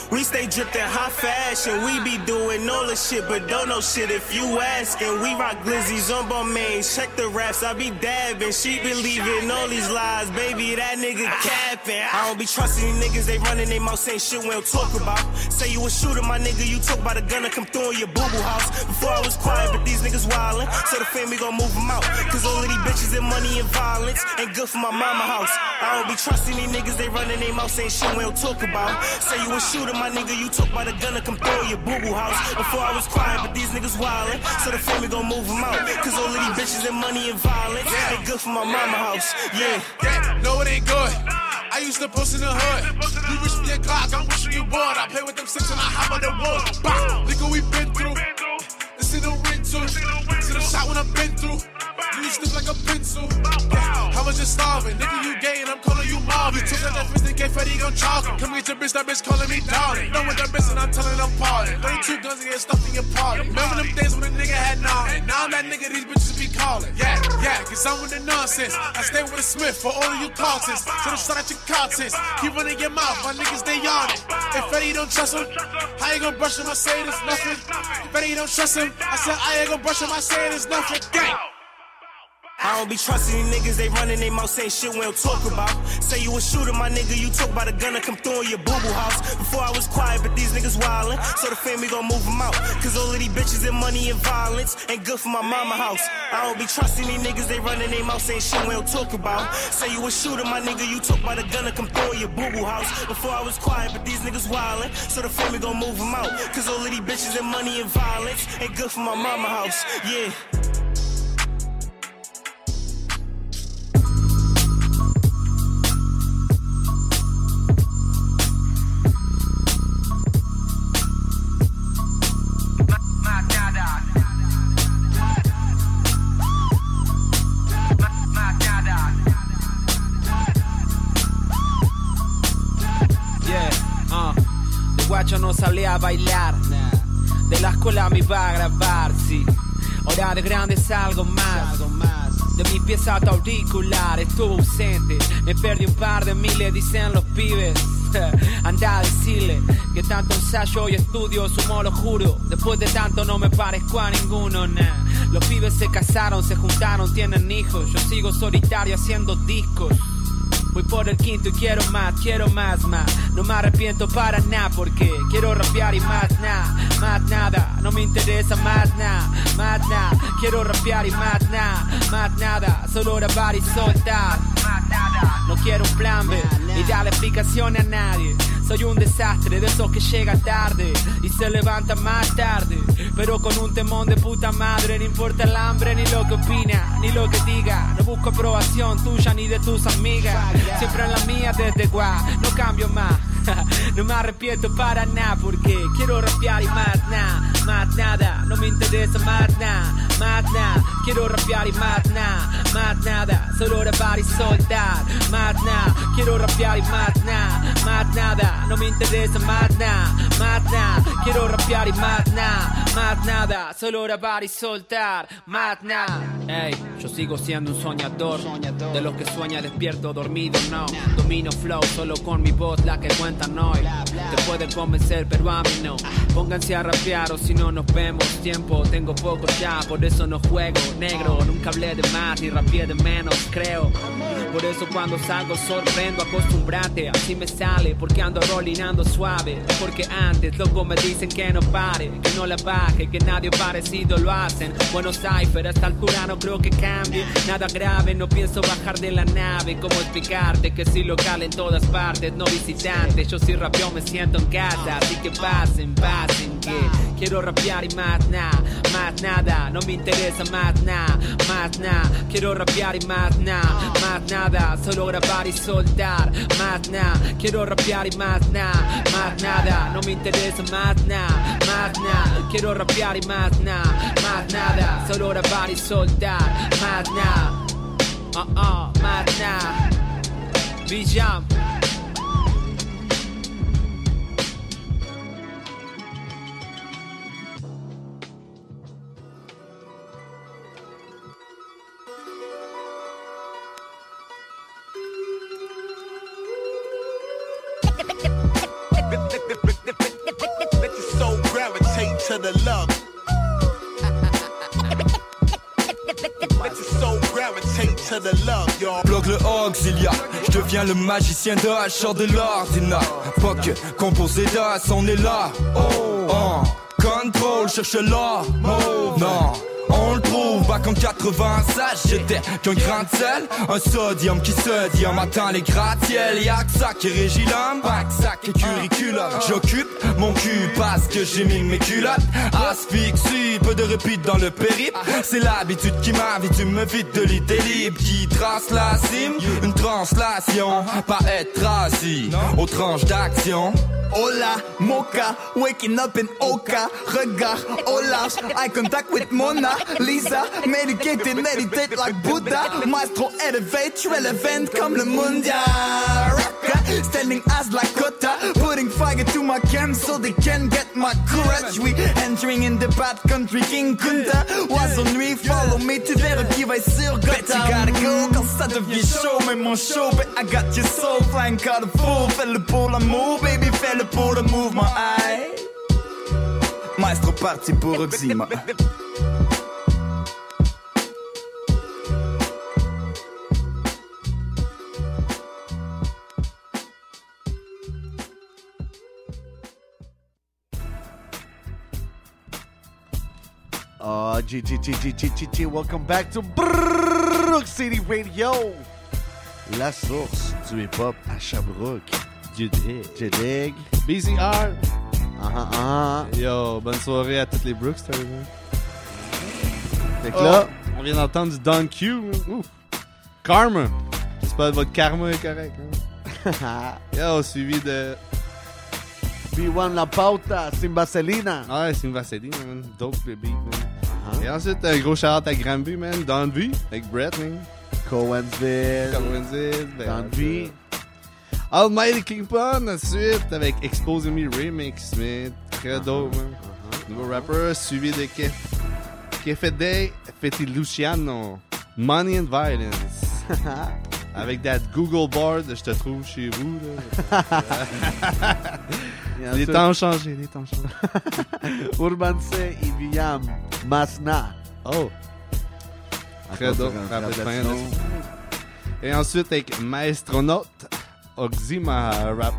We stay dripped in hot fashion. We be doing all the shit, but don't know shit if you askin'. We rock glizzies on Balmain. Check the raps, I be dabbing. She believing all these lies, baby. That nigga capping. I don't be trusting these niggas. They running they mouth saying shit we don't talk about. Say you a shooter, my nigga. You talk about a gun and come through in your boo boo house. Before I was quiet, but these niggas wildin'. So the family gon' move them out. Cause all of these bitches and money and violence ain't good for my mama house. I don't be trusting these niggas. They running they mouth saying shit we don't talk about. Say you a shooter, my nigga. You took about a gun and come through in your boo boo house. Before I was quiet, but these niggas wildin'. So the family gon' move them out. Cause all of these bitches and money and violence ain't good for my mama house. Yeah. Yeah, no, it ain't good. I used to post in the hood. You wish me a Glock, I'm wishing you would. I play with them six and I hop on the wood. Bah, nigga, we been through. This ain't no rental. To the shot when niggas starving. Nigga, you gay and I'm calling you Marvin. Took out that fist and get Fetty gon' him. Come get your bitch, that bitch calling me darling. Know what that bitch and I'm telling them pardon. 32 guns and get stuffed in your party. Remember them days when a nigga had none. Now I'm that nigga these bitches be calling. Yeah, yeah, cause I'm with the nonsense. I stay with a Smith for all of you concerts. So don't start at your contents. Keep running your mouth, my niggas they it. If Fetty don't trust him, how you gonna brush him? I say there's nothing. If Fetty don't trust him, I said I ain't gonna brush him. I say there's nothing. Gang. I don't be trusting these niggas, they running they mouth saying shit we don't talk about. Say you a shooter, my nigga, you talk about a gun and come through in your boo boo house. Before I was quiet, but these niggas wildin', so the family gon' move them out. Cause all of these bitches and money and violence ain't good for my mama house. I don't be trusting these niggas, they running they mouth saying shit we don't talk about. Say you a shooter, my nigga, you talk about a gun and come through in your boo boo house. Before I was quiet, but these niggas wildin', so the family gon' move them out. Cause all of these bitches and money and violence ain't good for my mama house. Yeah, Me iba a grabar, sí. Ahora de grande es algo más. De mis pies hasta auricular estuvo ausente. Me perdí un par de miles, dicen los pibes. Anda a decirle que tanto ensayo y estudio sumo, lo juro. Después de tanto no me parezco a ninguno, nah. Los pibes se casaron, se juntaron, tienen hijos. Yo sigo solitario haciendo discos. Voy por el quinto y quiero más, quiero más, más. No me arrepiento para nada porque quiero rapear y más nada, más nada. No me interesa más nada, más nada. Quiero rapear y más nada, más nada. Solo grabar y soltar. No quiero un plan B y darle explicación a nadie. Soy un desastre de esos que llegan tarde y se levantan más tarde. Pero con un temón de puta madre, no importa el hambre ni lo que opina, ni lo que diga. No busco aprobación tuya ni de tus amigas. Siempre en la mía desde gua, no cambio más. No me arrepiento para nada porque quiero rapear y más nada, más nada. No me interesa más nada, más nada. Quiero rapear y más nada, más nada. Solo grabar y soltar, más nada. Quiero rapear y más nada, más nada. No me interesa más nada, más nada. Quiero rapear y más nada, más nada. Solo grabar y soltar, más nada. Ey, yo sigo siendo un soñador, de los que sueña despierto, dormido, no. Domino flow solo con mi voz, la que hoy. Te puede convencer, pero a mí no. Pónganse a rapear o si no nos vemos. Tiempo tengo poco ya, por eso no juego. Negro, nunca hablé de más ni rapeé de menos, creo. Por eso cuando salgo sorprendo, acostumbrate, así me sale, porque ando rolinando suave. Porque antes, loco, me dicen que no pare, que no la baje, que nadie parecido lo hacen. Bueno, Cypher, a esta altura no creo que cambie. Nada grave, no pienso bajar de la nave. ¿Cómo explicarte que soy local en todas partes, no visitante? Yo si rapeo me siento en casa, así que pasen, pasen, que quiero rapear y más nada, más nada. No me interesa más nada, más nada. Quiero rapear y más nada, más nada. Solo grabar y soltar, más nada. Quiero rapear y más nada, más nada. No me interesa más nada, más nada. Quiero rapear y más nada, más nada. Solo grabar y soltar, más nada. Uh uh, más nada. Bijam. Bloque le auxilia, je deviens le magicien de H, de l'ordinaire. Pas que composé d'as, on est là. Oh, oh. contrôle, cherche là. Oh, non. On le trouve, bac en 96, j'étais qu'un grain de sel Un sodium qui se dit en matin les gratte-ciel Y'a que ça qui régit que ça qui est curriculum. J'occupe mon cul parce que j'ai mis mes culottes. Asphyxie, peu de répit dans le périple. C'est l'habitude qui m'invite, tu me vides de l'idée libre Qui trace la cime, une translation Pas être assis. Aux tranches d'action. Hola, mocha, waking up in Oka. Regard au large, eye contact with Mona Lisa. Medicated, meditate like Buddha. Maestro elevate, relevant comme le mondial. Rocker, standing as like Kota. Putting fire to my cam so they can get my courage. We entering in the bad country, King Kunta. Oiseau nuit, follow me, tu verras qui va sur Gotham. You gotta go quand ça devient chaud, mais mon show, but I got your soul. Flying car de fou, fais-le pour l'amour, baby, fais-le pour le mouvement. Aïe. Maestro parti pour Oxima. Uh, G G G G G G G. Welcome back to Brook City Radio. La source du hip-hop à Sherbrooke. Jedig. BCR. Ah ah ah. Yo, bonne soirée à toutes les Brooksters. man. Fait que Oh, là, on vient d'entendre du Don Q. Ouf. Karma. J'espère que votre karma est correct. hein. Yo, suivi de. B1 La Pauta, Simba Selina. Ouais, c'est une vaseline, man. Dope le beat, man. Et ensuite, un gros shout à Granby, man. Don V, avec Brett, man. Cowansville. Cowansville. ben, Don V. Almighty King Pun, ensuite, avec Expose Me Remix, man. Très dope, man. Nouveau rapper, suivi de Kef. Kefede Feti Luciano. Money and Violence. avec that Google board, je te trouve chez vous, là. Et les ensuite- temps ont changé, les temps ont changé. Urbanse Ibiam Masna. Oh. Espagnol. Et ensuite avec Maestronaute, Oxima, rap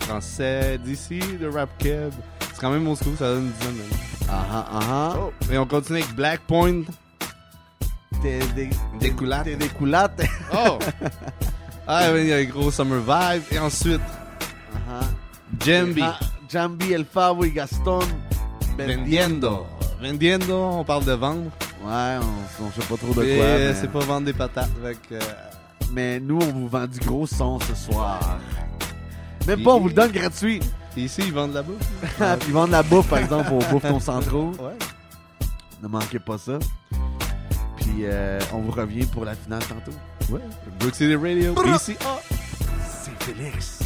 français d'ici, de rap keb. C'est quand même mon school, ça donne une dizaine d'années. Ah ah ah ah. Oh. Et on continue avec Black Point. T'es des, Des coulates. T'es des coulates. Oh! ah, il y a un gros summer vibe. Et ensuite, Jambi. ah. Jambi, El Favo y Gaston. Vendiendo. Vendiendo, on parle de vendre. Ouais, on, on sait pas trop de Mais quoi. mais- c'est pas vendre des patates. Que, euh, Mais nous, on vous vend du gros son ce soir. Même pas, on vous le donne gratuit. Ici, ils vendent de la bouffe. Puis ils vendent la bouffe, par exemple, au Bouffe Ton Centro. Ouais. Ne manquez pas ça. Puis euh, on vous revient pour la finale tantôt. Ouais. Brook City Radio, BCA. C'est Félix.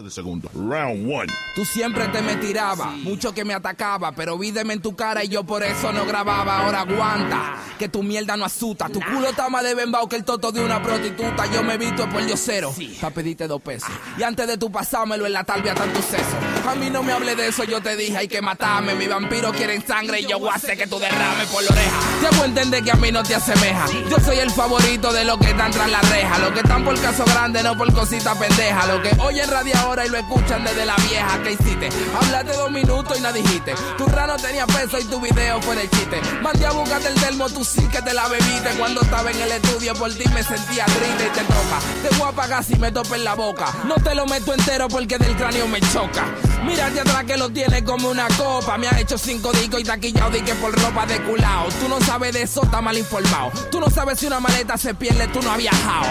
De segundo. Round one. Tú siempre te me tirabas, mucho que me atacaba, pero vídeme en tu cara y yo por eso no grababa. Ahora aguanta, que tu mierda no asusta. Tu culo está más de bembao que el toto de una prostituta. Yo me visto por diosero, para pedirte dos pesos. Y antes de tu pasármelo en la talvia tanto seso. A mí no me hable de eso, yo te dije hay que matarme. Mi vampiro quieren sangre y yo voy a hacer que tú derrame por la oreja. Debo entender que a mí no te asemeja. Yo soy el favorito de los que están tras la reja. Los que están por caso grande, no por cosita pendeja. Los que oyen radio ahora y lo escuchan desde la vieja. ¿Qué hiciste? Hablaste dos minutos y nada dijiste. Tu rano tenía peso y tu video fue de chiste. Mandé a buscarte el termo, tú sí que te la bebiste. Cuando estaba en el estudio por ti me sentía triste y te toca. Te voy a apagar si me tope en la boca. No te lo meto entero porque del cráneo me choca. Mírate atrás que lo tiene como una copa. Me ha hecho cinco discos y taquillado di que por ropa de culao. Tú no sabes de eso, está mal informado. Tú no sabes si una maleta se pierde, tú no has viajado.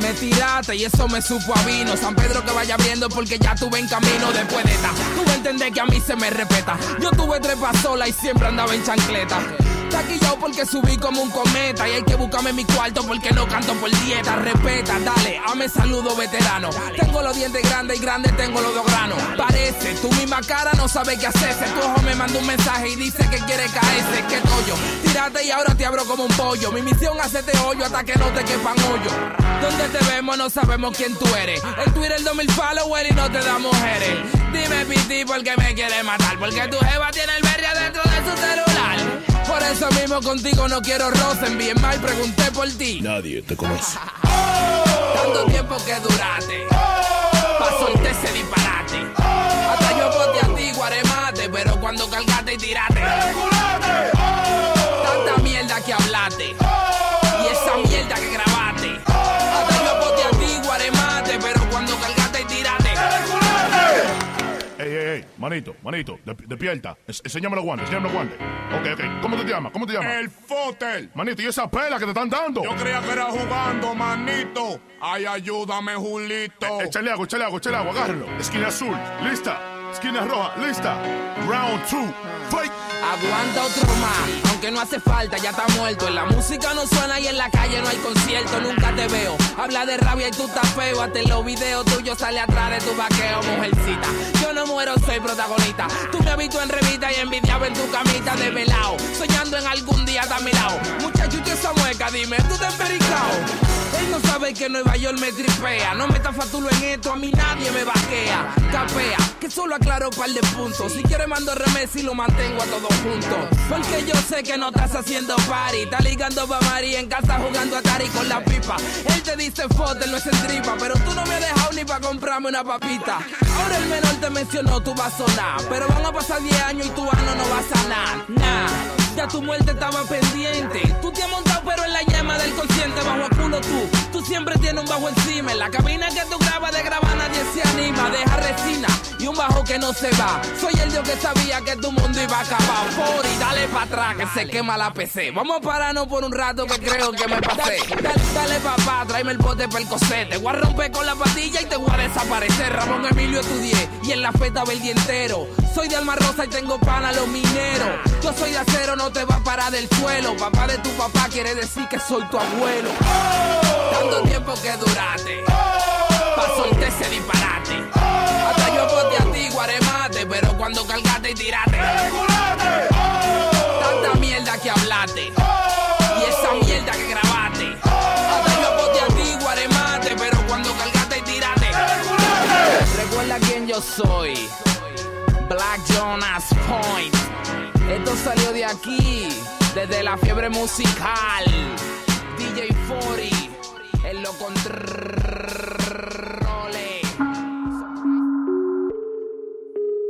Me tiraste y eso me supo a vino. San Pedro que vaya abriendo porque ya tuve en camino después de esta. A entender que a mí se me respeta. Yo tuve tres sola y siempre andaba en chancleta. Taquillado porque subí como un cometa y hay que buscarme mi cuarto porque no canto por dieta. Respeta, dale, ame saludo veterano. Tengo los dientes grandes y grandes tengo los dos granos. Parece, tu misma cara no sabe qué hacerse. Tu ojo me manda un mensaje y dice que quiere caerse. ¿Qué tollo? Tírate y ahora te abro como un pollo. Mi misión hacerte hoyo hasta que no te quepan hoyo. Donde te vemos no sabemos quién tú eres. En Twitter 2000 followers y no te da mujeres. Dime piti por qué me quieres matar. Porque tu jeva tiene el verde dentro de su celular. Por eso mismo contigo no quiero roce. Envíen más y pregunté por ti. Nadie te conoce. Tanto tiempo que duraste. Pa' soltar ese disparate. Hasta yo voté a ti, guaremate. Pero cuando cargaste y tiraste. Manito, manito, de- despierta. Es- enséñame los guantes, enséñame los guantes. Ok, ok. ¿Cómo te llamas? ¿Cómo te llamas? El fotel. Manito, ¿y esa pela que te están dando? Yo creía que era jugando, manito. Ay, ayúdame, Julito. Eh, échale agua, échale agua, échale agua, agárralo. Esquina azul, lista. Esquina roja, lista. Round two, fight. Aguanta otro más, aunque no hace falta, ya está muerto. En la música no suena y en la calle no hay concierto, nunca te veo. Habla de rabia y tú estás feo, hasta en los videos tuyos sale atrás de tu vaqueo, mujercita. Yo no muero, soy protagonista. Tú me has visto en revista y envidiado en tu camita de velao, soñando en algún día de a mi lado. Muchachito, esa mueca, dime, tú te has empericao? Él no sabe que Nueva York me tripea. No me fatulo en esto, a mí nadie me vaquea. Capea, que solo aclaro un par de puntos. Si quiere mando remes y lo mantengo a todos juntos. Porque yo sé que no estás haciendo party. Está ligando pa' Mari en casa jugando a Atari con la pipa. Él te dice foto, no es en tripa. Pero tú no me has dejado ni para comprarme una papita. Ahora el menor te mencionó, tú vas a sonar. Pero van a pasar 10 años y tu ano no va a sanar. Ya tu muerte estaba pendiente. Tú te has montado, pero en la llama del consciente, bajo el culo tú. Tú siempre tienes un bajo encima. En la cabina que tú grabas de grabar, nadie se anima. Deja resina y un bajo que no se va. Soy el dios que sabía que tu mundo iba a acabar. Por y dale para atrás, que se quema la PC. Vamos a pararnos por un rato que creo que me pasé. Dale, dale papá, tráeme el bote para el cosete. Voy a romper con la patilla y te voy a desaparecer. Ramón Emilio estudié y en la feta ve el día entero. Soy de Alma Rosa y tengo pan a los mineros. Yo soy de acero, no te va a parar del suelo. Papá de tu papá quiere decir que soy tu abuelo. Tanto tiempo que duraste. Pa' soltar ese disparate. Hasta yo voté a ti, guaremate. Pero cuando cargaste y tiraste. Tanta mierda que hablaste. Y esa mierda que grabaste. Hasta yo voté a ti, guaremate. Pero cuando cargaste y tiraste. Recuerda quién yo soy. Black Jonas Point. Esto salió de aquí, desde la fiebre musical. DJ 40, lo controle.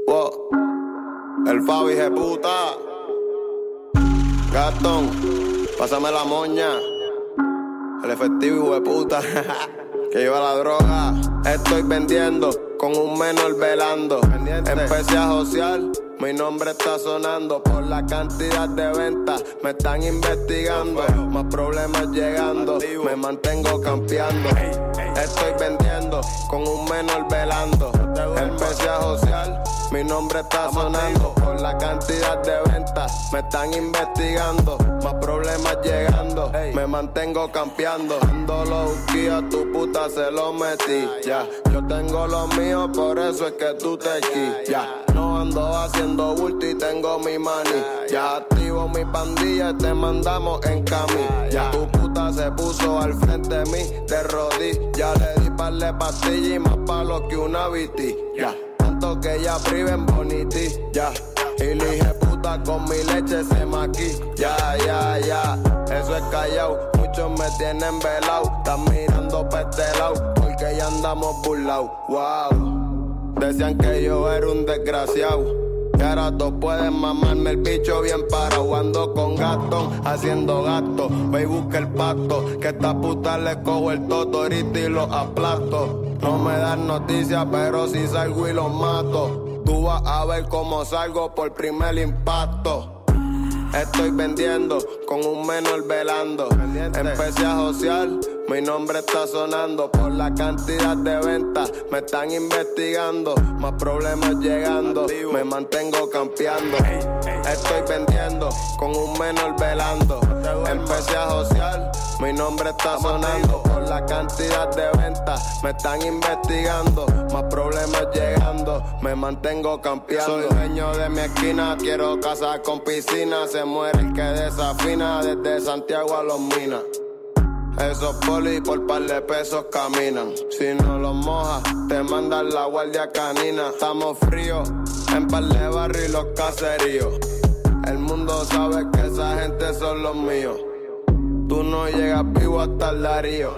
Wow. El Fabi de puta. Gastón, pásame la moña. El efectivo de puta. que lleva la droga. Estoy vendiendo con un menor velando. Empecé a josear. Mi nombre está sonando por la cantidad de ventas. Me están investigando, más problemas llegando. Me mantengo campeando. Estoy vendiendo con un menor velando. Empecé a josear. Mi nombre está sonando por la cantidad de ventas. Me están investigando, más problemas llegando. Me mantengo campeando. Ando los a tu puta se lo metí. Ya, yo tengo lo mío, por eso es que tú te Ya, no ando haciendo bulto y tengo mi money. Ya activo mi pandilla, te mandamos en cami. Ya, tu puta se puso al frente de mí, de rodillas. Le di par de pastillas y más palos que una viti. Ya, que ella prive en boniti. Ya, y le dije puta con mi leche se maqui. Ya, ya, ya, eso es callao. Muchos me tienen velado. Están mirando pa' este lado, porque ya andamos burlados. Wow. Decían que yo era un desgraciado. Todos pueden mamarme el bicho bien parado. Ando con gatón, haciendo gato. Ve y busca el pato. Que esta puta le cojo el toto ahorita y lo aplasto. No me dan noticias, pero si salgo y lo mato. Tú vas a ver cómo salgo por primer impacto. Estoy vendiendo con un menor velando. Empecé a josear, mi nombre está sonando por la cantidad de ventas. Me están investigando, más problemas llegando. Me mantengo campeando. Estoy vendiendo con un menor velando. Empecé a josear, mi nombre está sonando por la cantidad de ventas. Me están investigando, más problemas llegando. Me mantengo campeando. Soy dueño de mi esquina, quiero casa con piscina. Se muere el que desafina desde Santiago a los minas. Esos polis por par de pesos caminan. Si no los mojas, te mandan la guardia canina. Estamos fríos en par de barrio y los caseríos. El mundo sabe que esa gente son los míos. Tú no llegas vivo hasta el Darío.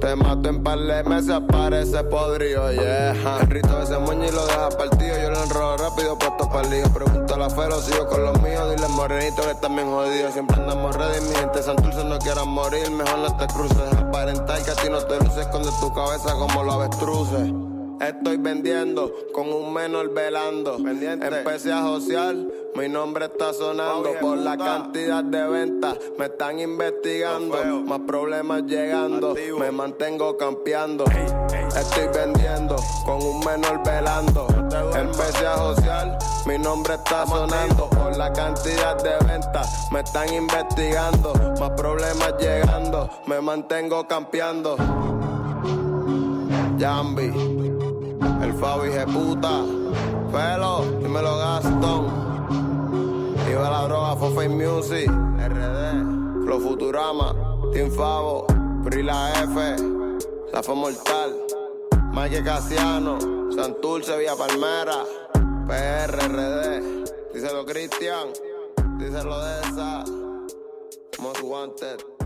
Te mato en par de meses, aparece podrido, yeah. El rito ese moño y lo deja partido. Yo lo enrolo rápido, puesto para lío. Pregúntale a Fero, sigo con los míos. Dile morenito que están bien jodidos. Siempre andamos ready, mi gente Santurce no quieran morir. Mejor no te cruces. Aparentar que a ti no te luces. Esconde tu cabeza como los avestruces. Estoy vendiendo con un menor velando. Empecé a josear, mi nombre está sonando. Por la cantidad de ventas me están investigando. Más problemas llegando, me mantengo campeando. Estoy vendiendo con un menor velando. Empecé a josear, mi nombre está sonando. Por la cantidad de ventas me están investigando. Más problemas llegando, me mantengo campeando. Jambi, Fabi puta, Felo, dímelo Gaston. Iba la droga, Fofay Music, RD, Flow Futurama, Team Favo, Frila F, La Fue Mortal, Mike Casiano, Santurce, Villa Palmera, PRRD, díselo Cristian, díselo de esa, Most Wanted,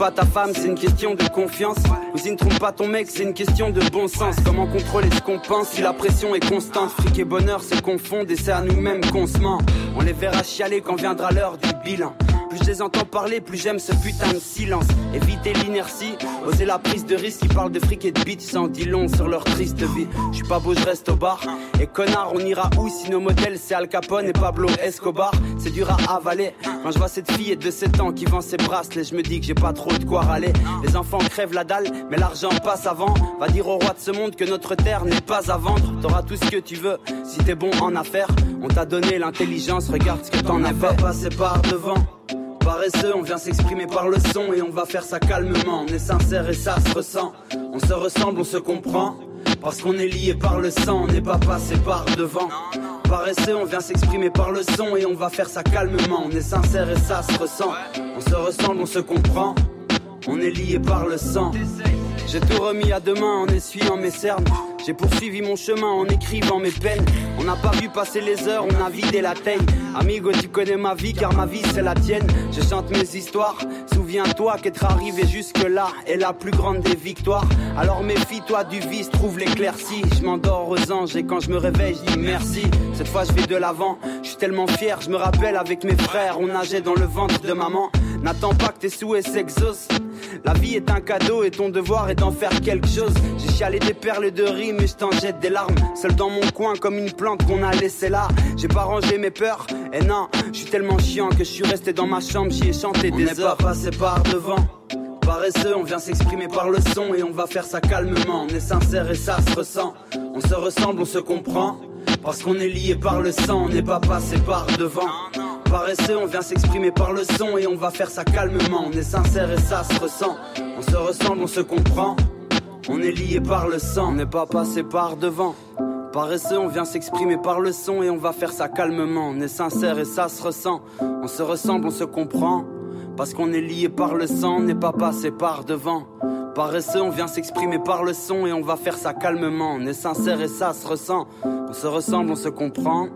pas ta femme, c'est une question de confiance. Cousine, trompe pas ton mec, c'est une question de bon sens. Comment contrôler ce qu'on pense si la pression est constante? Fric et bonheur se confondent et c'est à nous-mêmes qu'on se ment. On les verra chialer quand viendra l'heure du bilan. Plus je les entends parler, plus j'aime ce putain de silence. Éviter l'inertie, oser la prise de risque. Ils parlent de fric et de bite, sans dit long sur leur triste vie. Je suis pas beau, je reste au bar. Et connard, on ira où si nos modèles c'est Al Capone et Pablo Escobar C'est dur à avaler. Quand je vois cette fille de 7 ans qui vend ses bracelets, je me dis que j'ai pas trop de quoi râler. Les enfants crèvent la dalle, mais l'argent passe avant. Va dire au roi de ce monde que notre terre n'est pas à vendre. T'auras tout ce que tu veux si t'es bon en affaires. On t'a donné l'intelligence, regarde ce que t'en as fait. passer par devant. Paresseux, on vient s'exprimer par le son et on va faire ça calmement. On est sincère et ça se ressent. On se ressemble, on se comprend. Parce qu'on est lié par le sang, on n'est pas passé par devant. Paresseux, on vient s'exprimer par le son et on va faire ça calmement. On est sincère et ça se ressent. On se ressemble, on se comprend. On est lié par le sang. J'ai tout remis à demain en essuyant mes cernes. J'ai poursuivi mon chemin en écrivant mes peines. On n'a pas vu passer les heures, on a vidé la taille. Amigo, tu connais ma vie car ma vie c'est la tienne. Je chante mes histoires. Souviens-toi qu'être arrivé jusque-là est la plus grande des victoires. Alors méfie-toi du vice, trouve l'éclaircie. Je m'endors aux anges et quand je me réveille, je dis merci. Cette fois je vais de l'avant. Je suis tellement fier, je me rappelle avec mes frères, on nageait dans le ventre de maman. N'attends pas que tes souhaits s'exaucent. La vie est un cadeau et ton devoir est d'en faire quelque chose. J'ai chialé des perles de riz, mais je t'en jette des larmes. Seul dans mon coin, comme une plante qu'on a laissée là. J'ai pas rangé mes peurs, et non, je suis tellement chiant que je suis resté dans ma chambre, j'y ai chanté des on heures. pas passé par devant. Paresseux, on vient s'exprimer par le son et on va faire ça calmement. On est sincère et ça se ressent. On se ressemble, on se comprend. Parce qu'on est lié par le sang, on n'est pas passé par devant. Paresseux, on vient s'exprimer par le son et on va faire ça calmement. On est sincère et ça se ressent. On se ressemble, on se comprend. On est lié par le sang, on n'est pas passé par devant. Paresseux, on vient s'exprimer par le son et on va faire ça calmement. On est sincère et ça se ressent. On se ressemble, on se comprend. Parce qu'on est lié par le sang, on n'est pas passé par devant. Paresseux, on vient s'exprimer par le son et on va faire ça calmement. On est sincère et ça se ressent. On se ressemble, on se comprend.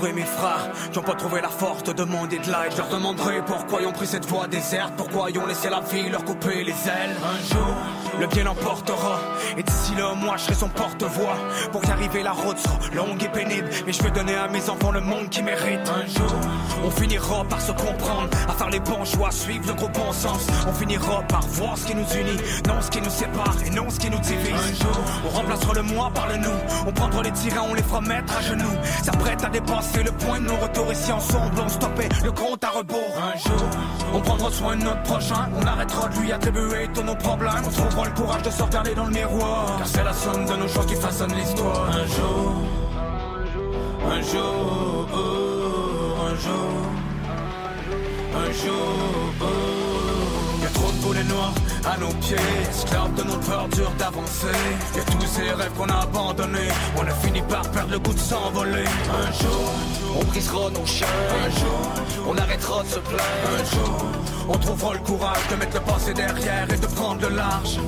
Je retrouverai mes frères qui ont pas trouvé la force de demander de l'aide. Je leur demanderai pourquoi ils ont pris cette voie déserte, pourquoi ils ont laissé la vie leur couper les ailes. Un jour, le bien l'emportera. Et d'ici là, moi, je serai son porte-voix. Pour y arriver, la route sera longue et pénible. Mais je vais donner à mes enfants le monde qu'ils méritent. Un jour, on finira par se comprendre, à faire les bons choix, suivre le gros bon sens. On finira par voir ce qui nous unit, non ce qui nous sépare et non ce qui nous divise. Un jour, on remplacera le moi par le nous. On prendra les tyrans, on les fera mettre à genoux. S'apprête à dépasser le point de nos retour ici ensemble. On stoppait le compte à rebours. Un jour, on prendra soin de notre prochain. On arrêtera de lui attribuer tous nos problèmes. On trouvera le courage de se regarder dans le miroir. Car c'est la somme de nos choix qui façonne l'histoire. Un jour, un jour, un jour. un jour. Y'a trop de boulets noirs à nos pieds, esclaves de nos peurs dures d'avancer. Y'a tous ces rêves qu'on a abandonnés, on a fini par perdre le goût de s'envoler. Un jour, On brisera nos chaînes. un jour, On arrêtera de se plaindre. un jour, on trouvera le courage de mettre le passé derrière et de prendre le large.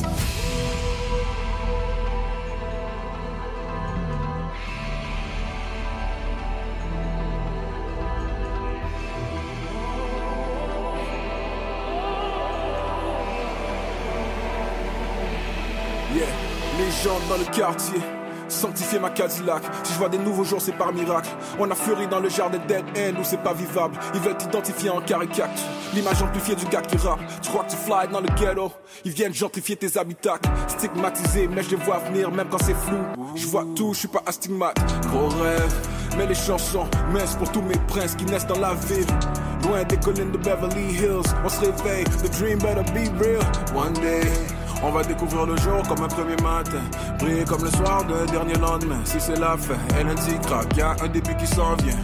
Légende dans le quartier. Sanctifier ma Cadillac. Si je vois des nouveaux jours, c'est par miracle. On a fleuri dans le jardin dead end où c'est pas vivable. Ils veulent t'identifier en caricature. L'image amplifiée du gars qui rappe. Tu crois que tu fly dans le ghetto? Ils viennent gentrifier tes habitats. Stigmatisés, mais je les vois venir même quand c'est flou. Je vois tout, je suis pas astigmate. Gros rêve. Mais les chansons, mince pour tous mes princes qui naissent dans la ville. Loin des collines de Beverly Hills, on se réveille. The dream better be real. One day. On va découvrir le jour comme un premier matin. Briller comme le soir d'un dernier lendemain. Si c'est la fin, LNT craque, y a un début qui s'en vient.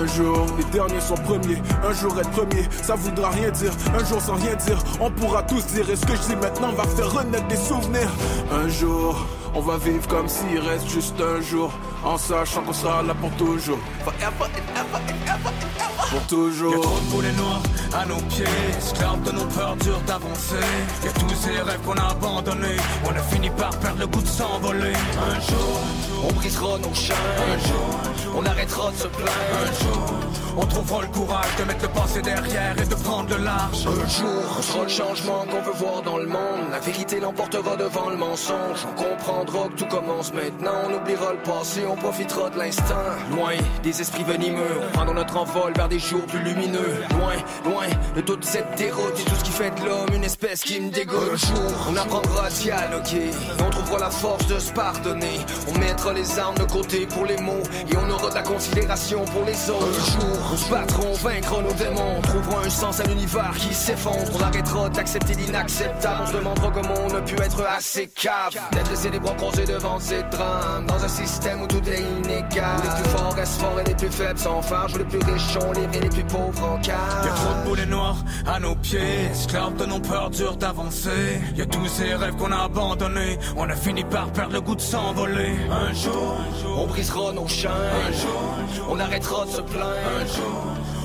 Un jour, les derniers sont premiers. Un jour être premier, ça voudra rien dire. Un jour sans rien dire, on pourra tous dire. Et ce que je dis maintenant va faire renaître des souvenirs. Un jour, on va vivre comme s'il reste juste un jour. En sachant qu'on sera là pour toujours. Pour toujours. Y'a trop de noirs à nos pieds, esclaves de nos peurs dures d'avancer. Y'a tous ces rêves qu'on a abandonnés, on a fini par perdre le goût de s'envoler. Un jour, On brisera nos chaînes. un jour, On arrêtera de se plaindre. un jour, on trouvera le courage de mettre le passé derrière et de prendre le large. Un jour, on sera le changement qu'on veut voir dans le monde. La vérité l'emportera devant le mensonge. On comprendra que tout commence maintenant. On oubliera le passé, on profitera de l'instant. Loin des esprits venimeux, on prendra notre envol vers des jours plus lumineux. Loin, loin de toute cette déroute et tout ce qui fait de l'homme une espèce qui me dégoûte. Un jour, on apprendra à dialoguer. Et on trouvera la force de se pardonner. On mettra les armes de côté pour les mots. Et on aura de la considération pour les autres. Un jour, on se battra, on vaincra nos démons. On trouvera un sens à l'univers qui s'effondre. On arrêtera d'accepter l'inacceptable. On se demandera comment on a pu être assez cave. D'être laissé les bras croisés devant ces drames. Dans un système où tout est inégal. Les plus forts restent forts et les plus faibles farges. Où les plus riches sont les et les plus pauvres en cave. Y'a trop de boulets noirs à nos pieds, esclaves de nos peurs dures d'avancer. Y'a tous ces rêves qu'on a abandonnés, on a fini par perdre le goût de s'envoler. Un jour, On brisera nos chaînes. un jour, On arrêtera de se plaindre. un jour,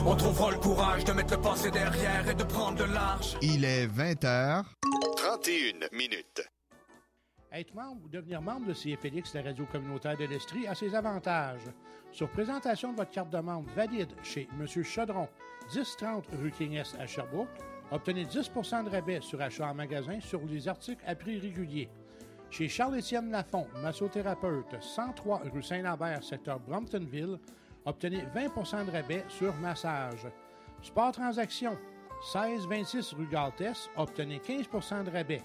on trouvera le courage de mettre le passé derrière et de prendre de large. Il est 20h. 31 minutes. Être membre ou devenir membre de CFLX, la radio communautaire de l'Estrie, a ses avantages. Sur présentation de votre carte de membre valide chez M. Chaudron, 1030 rue King S à Sherbrooke, obtenez 10% de rabais sur achat en magasin sur les articles à prix régulier. Chez Charles-Étienne Lafont, massothérapeute, 103 rue Saint-Lambert, secteur Bromptonville, obtenez 20% de rabais sur massage. Sport Transaction, 1626 rue Galtès, obtenez 15% de rabais.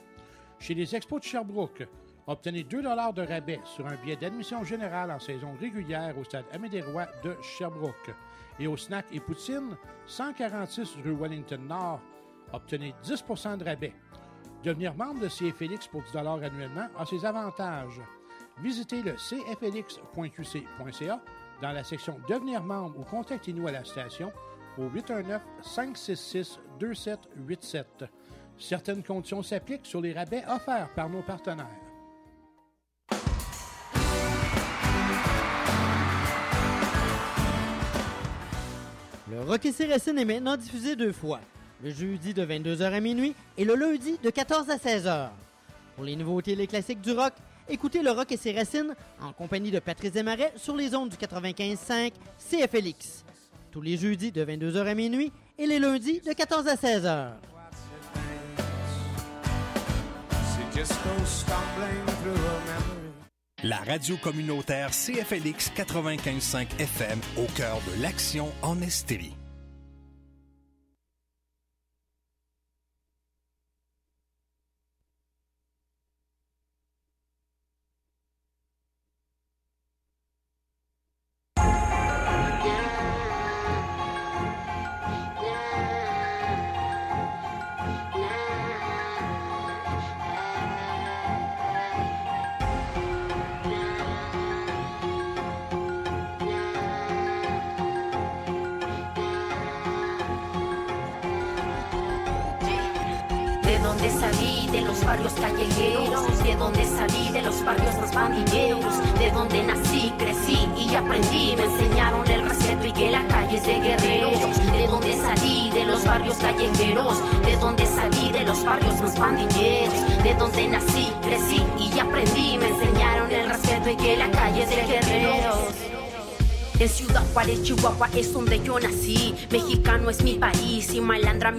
Chez les Expos de Sherbrooke, obtenez 2 de rabais sur un billet d'admission générale en saison régulière au stade Amédée Roy de Sherbrooke. Et au Snack et Poutine, 146 rue Wellington Nord, obtenez 10% de rabais. Devenir membre de CFLX pour 10 annuellement a ses avantages. Visitez le cflx.qc.ca dans la section Devenir membre ou contactez-nous à la station au 819-566-2787. Certaines conditions s'appliquent sur les rabais offerts par nos partenaires. Le Rock et Racine est maintenant diffusé deux fois, le jeudi de 22h à minuit et le lundi de 14 à 16h. Pour les nouveautés et les classiques du rock, écoutez le Rock et ses racines en compagnie de Patrice Desmarais sur les ondes du 95.5 CFLX. Tous les jeudis de 22h à minuit et les lundis de 14 à 16h. La radio communautaire CFLX 95.5 FM au cœur de l'action en Estérie.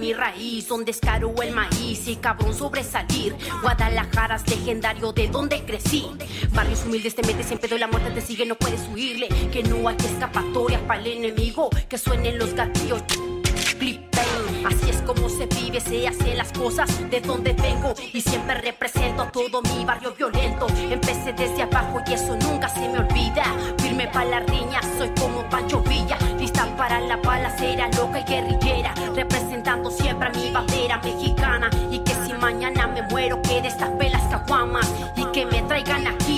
Mi raíz. Donde es caro el maíz y cabrón sobresalir. Guadalajara es legendario de donde crecí. Barrios humildes te metes en pedo y la muerte te sigue, no puedes huirle. Que no hay escapatoria para el enemigo. Que suenen los gatillos. Así es como se vive, se hacen las cosas de donde vengo. Y siempre represento todo mi barrio violento. Empecé desde abajo y eso nunca se me olvida. Firme para la riña, soy como Pancho Villa, lista para la balacera loca y guerrillera, representando siempre a mi bandera mexicana. Y que si mañana me muero que destape las caguamas y que me traigan aquí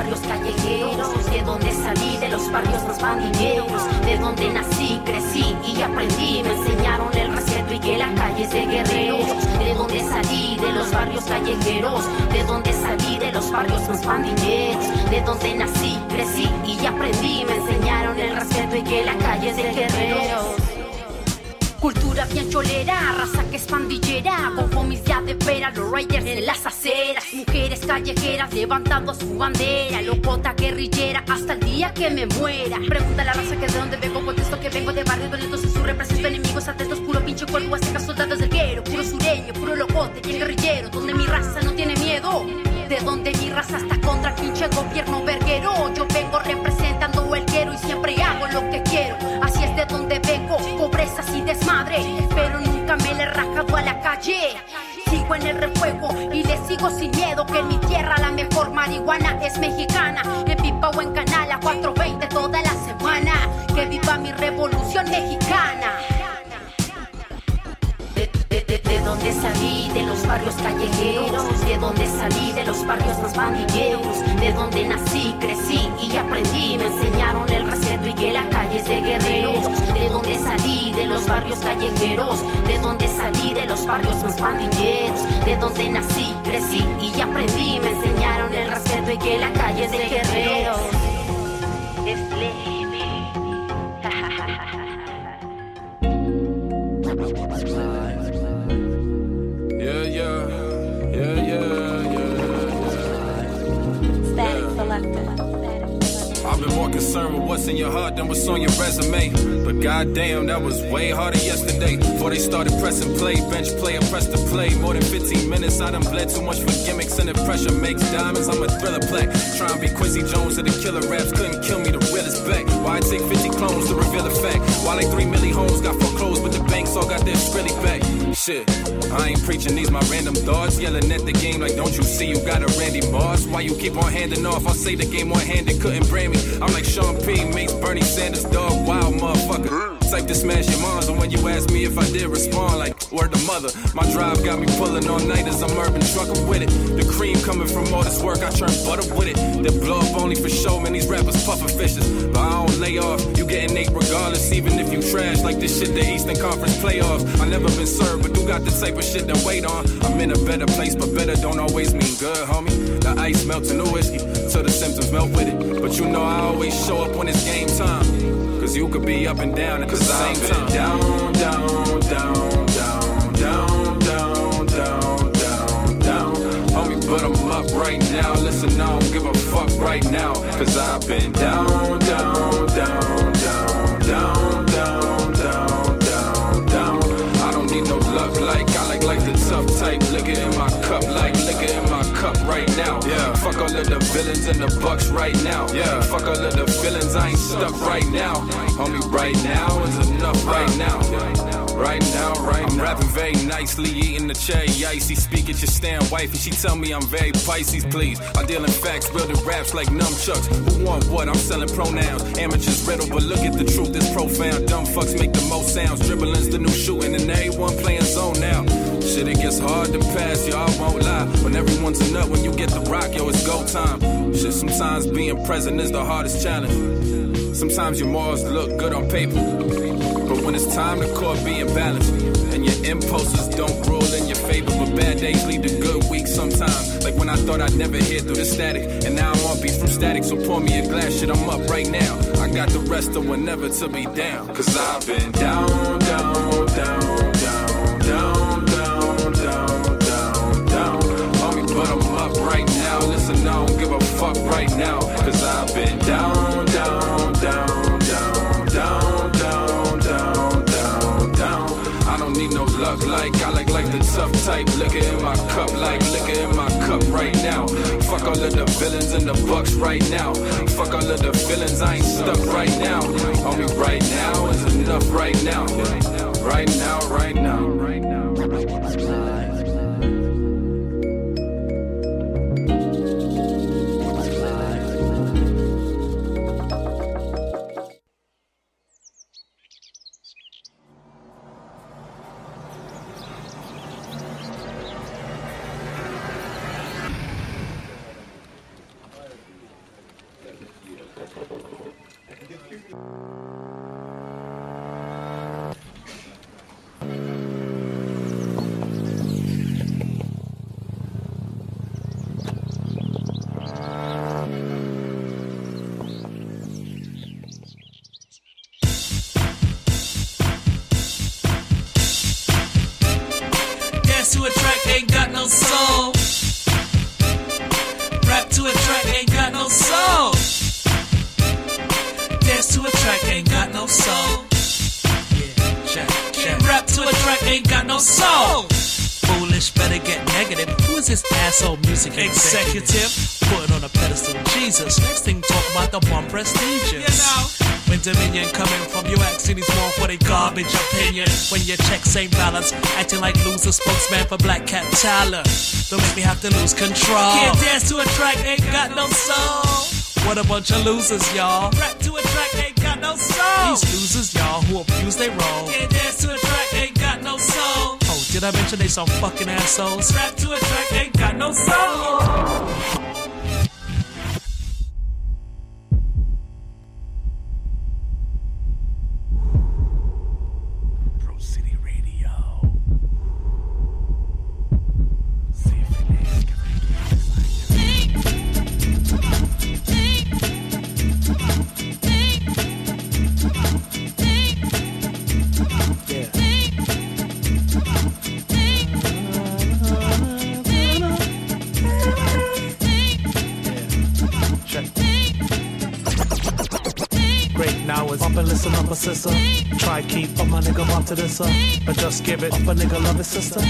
barrios callejeros, de donde salí, de los barrios más pandilleros, de donde nací, crecí y aprendí, me enseñaron el respeto y que la calle es de guerreros, de donde salí, de los barrios callejeros, de donde salí, de los barrios más pandilleros, de donde nací, crecí y aprendí, me enseñaron el respeto y que la calle es de guerreros. Cultura bien cholera, raza que es pandillera, con homies ya de pera, los raiders en las aceras, mujeres callejeras levantando su bandera, locota guerrillera hasta el día que me muera. Pregunta la raza que de dónde vengo, contesto que vengo de barrios violentos y su represento enemigos atentos, puro pinche cuerpo, azteca, soldados marijuana barrios callejeros, de donde salí, de los barrios más pandilleros, de donde nací, crecí y aprendí, me enseñaron el respeto y que la calle es de guerreros, de donde salí, de los barrios callejeros, de donde salí, de los barrios más pandilleros, de donde nací, crecí y aprendí, me enseñaron el respeto y que la calle es de guerreros. What's on your resume. But goddamn, that was way harder yesterday. Before they started pressing play, bench player press to play. More than 15 minutes, I done bled too much for gimmicks, and the pressure makes diamonds. I'm a thriller black. Trying to be Quincy Jones to the killer raps couldn't kill me. The real is back. Why it take 50 clones to reveal a fact? Why like 3 milli homes got foreclosed, but the banks all got their Skrilla back. Shit, I ain't preaching these my random thoughts. Yelling at the game like, don't you see you got a Randy Moss? Why you keep on handing off? I say the game one handed couldn't brand me. I'm like Sean P. meets Bernie Sanders, dog, wild motherfucker. Type to smash your moms, and when you ask me if I did respond, like, word to mother. My drive got me pulling all nighters, I'm urban trucking with it. The cream coming from all this work, I turn butter with it. They blow up only for show, man, these rappers puffin' fishes. But I don't lay off, you getting eight regardless, even if you trash like this shit, the Eastern Conference playoffs. I never been served, but you got the type of shit that wait on. I'm in a better place, but better don't always mean good, homie. The ice melts in the whiskey, till the symptoms melt with it. But you know I always show up when it's game time. Cause you could be up and down at the same time. Down, down, down, down, down, down, down, down. Homie, but I'm up right now. Listen, I don't give a fuck right now. Cause I've been down, down, down, down, down, down, down, down, down. I don't need no luck like I like like the tough type. Liquor in my cup like liquor in my cup right now. Yeah. Fuck all of the villains and the bucks right now. Yeah. Fuck all of the feelings, I ain't stuck right now. Homie, right now is enough right now. Right now, right I'm rapping very nicely, eating the cherry icy. Speak at your stand wife, and she tell me I'm very Pisces, please. I deal in facts, building raps like nunchucks. Who want what? I'm selling pronouns. Amateurs riddle, but look at the truth, it's profound. Dumb fucks make the most sounds. Dribbling's the new shooting, and everyone playing zone now. Shit. Shit, it gets hard to pass, y'all won't lie. When everyone's a nut, when you get the rock, yo, it's go time. Shit, sometimes being present is the hardest challenge. Sometimes your morals look good on paper. But when it's time to court being balanced, and your impulses don't rule in your favor, but bad days lead to good weeks sometimes. Like when I thought I'd never hear through the static, and now I'm on beat from static, so pour me a glass, shit, I'm up right now. I got the rest of whenever to be down. Cause I've been down, down, down, down, down, down, down, down, down. Homie, but I'm up right now. Listen, I don't give a fuck right now. Cause I've been down, need like I like like the tough type. Liquor in my cup like liquor in my cup right now. Fuck all of the villains and the bucks right now. Fuck all of the feelings, I ain't stuck right now. Homie, right now is enough right now. Right now, right now, right now. Dance spokesman for Black Cat Tyler. Don't make me have to lose control. Can't dance to a track, ain't got no soul. What a bunch of losers, y'all. Rap to a track, ain't got no soul. These losers, y'all, who abuse their role. Can't dance to a track, ain't got no soul. Oh, did I mention they some fucking assholes? Rap to a track, ain't got no soul. processor a. Try keep up my nigga bump to this, uh, up. But just give it up, a nigga love his sister.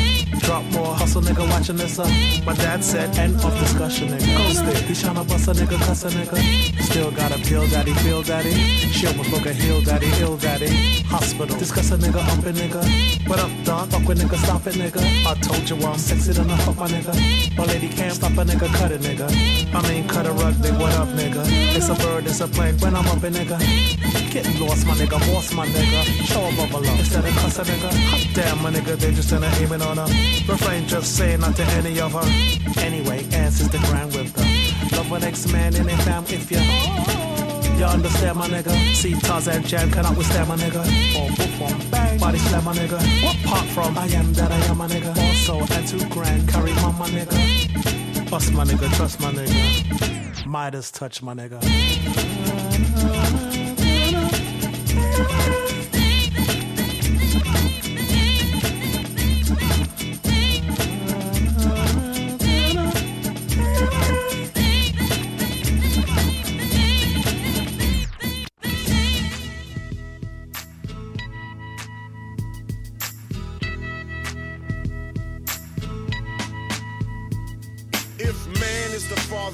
Drop more hustle, nigga watching this, up. My dad said, end of discussion, nigga. Coast it. He tryna bust a nigga, cuss a nigga. Still got a pill, daddy, feel daddy. She almost broke a heel, daddy, ill daddy. Hospital, discuss a nigga, up a nigga. What up, dog? Fuck with nigga, stop it, nigga. I told you I'm sexy enough, fuck my nigga. My lady can't stop a nigga, cut it, nigga. I mean, cut a rug, big what up, nigga. It's a bird, it's a plane, when I'm up a nigga. Getting lost, my nigga, boss, my nigga. Show a bubble up instead of cuss a nigga. Damn, my nigga, they just in a aiming on her. Refrain just saying not to any of her. Anyway, answers the grand with the love an ex-man in a fam if you. You understand my nigga? See Tarzan Jan cannot withstand my nigga. Boom, boom, boom, bang. Body slam my nigga. What part from? I am that I am my nigga. Also, and two grand carry on my nigga. Bust my nigga, trust my nigga. Midas touch my nigga.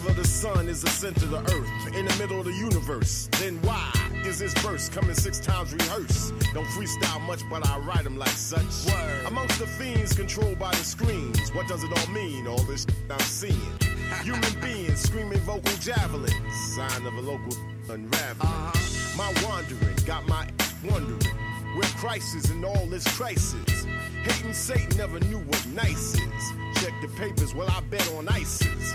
Father, the sun is the center of the earth, in the middle of the universe, then why is this verse coming six times rehearsed? Don't freestyle much, but I write them like such. Amongst the fiends controlled by the screens, what does it all mean? All this I'm seeing. Human beings screaming vocal javelins, sign of a local unraveling. Uh-huh. My wandering got my wondering. Where crisis and all this crisis. Hating Satan never knew what nice is. Check the papers, well, I bet on ISIS.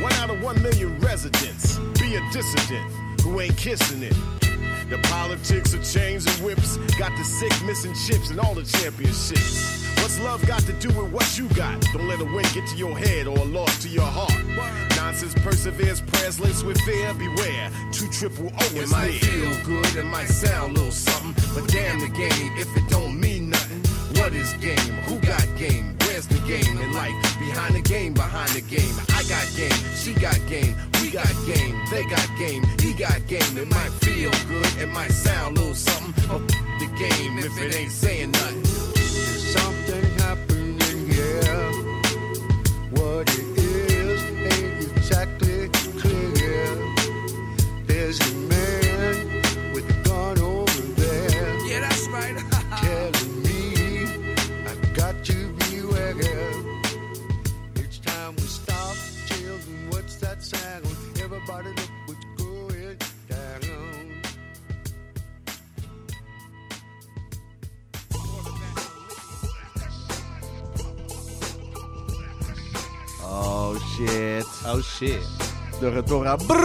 one out of one million residents. Be a dissident who ain't kissing it. The politics of chains and whips got the sick missing chips and all the championships. What's love got to do with what you got? Don't let a win get to your head or a loss to your heart. Nonsense perseveres, prayers laced with fear. Beware, two triple O is It might feel good, it might sound a little something, but damn the game if it don't mean nothing. What is game? Who got game? The game in life? Behind the game, behind the game. I got game, she got game, we got game, they got game, he got game. It might feel good, it might sound a little something, but the game if it ain't saying nothing. Something happening here. What it is ain't exactly clear. There's a shit. Oh shit. De retour à Brook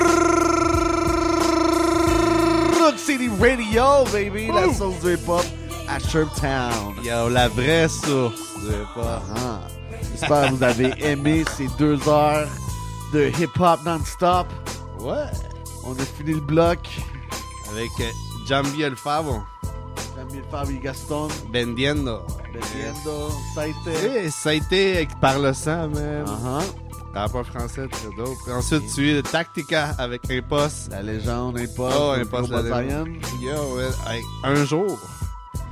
City Radio, baby. La sauce du hip-hop à Sherptown. Yo, la vraie source du hip-hop. Ah. J'espère que vous avez aimé ces deux heures de hip-hop non-stop. Ouais. On a fini le bloc. Avec euh, Jambi El Favo. Jambi Fabi Gaston. Vendiendo. Vendiendo. Ça a été. Eh, ça a été avec Par le sang, man. Uh-huh. Rappeur français, très dope. Ensuite, tu es de Tactica avec Impost. La légende Impost. Oh, Impost, la légende. Yo, ouais, avec Un jour.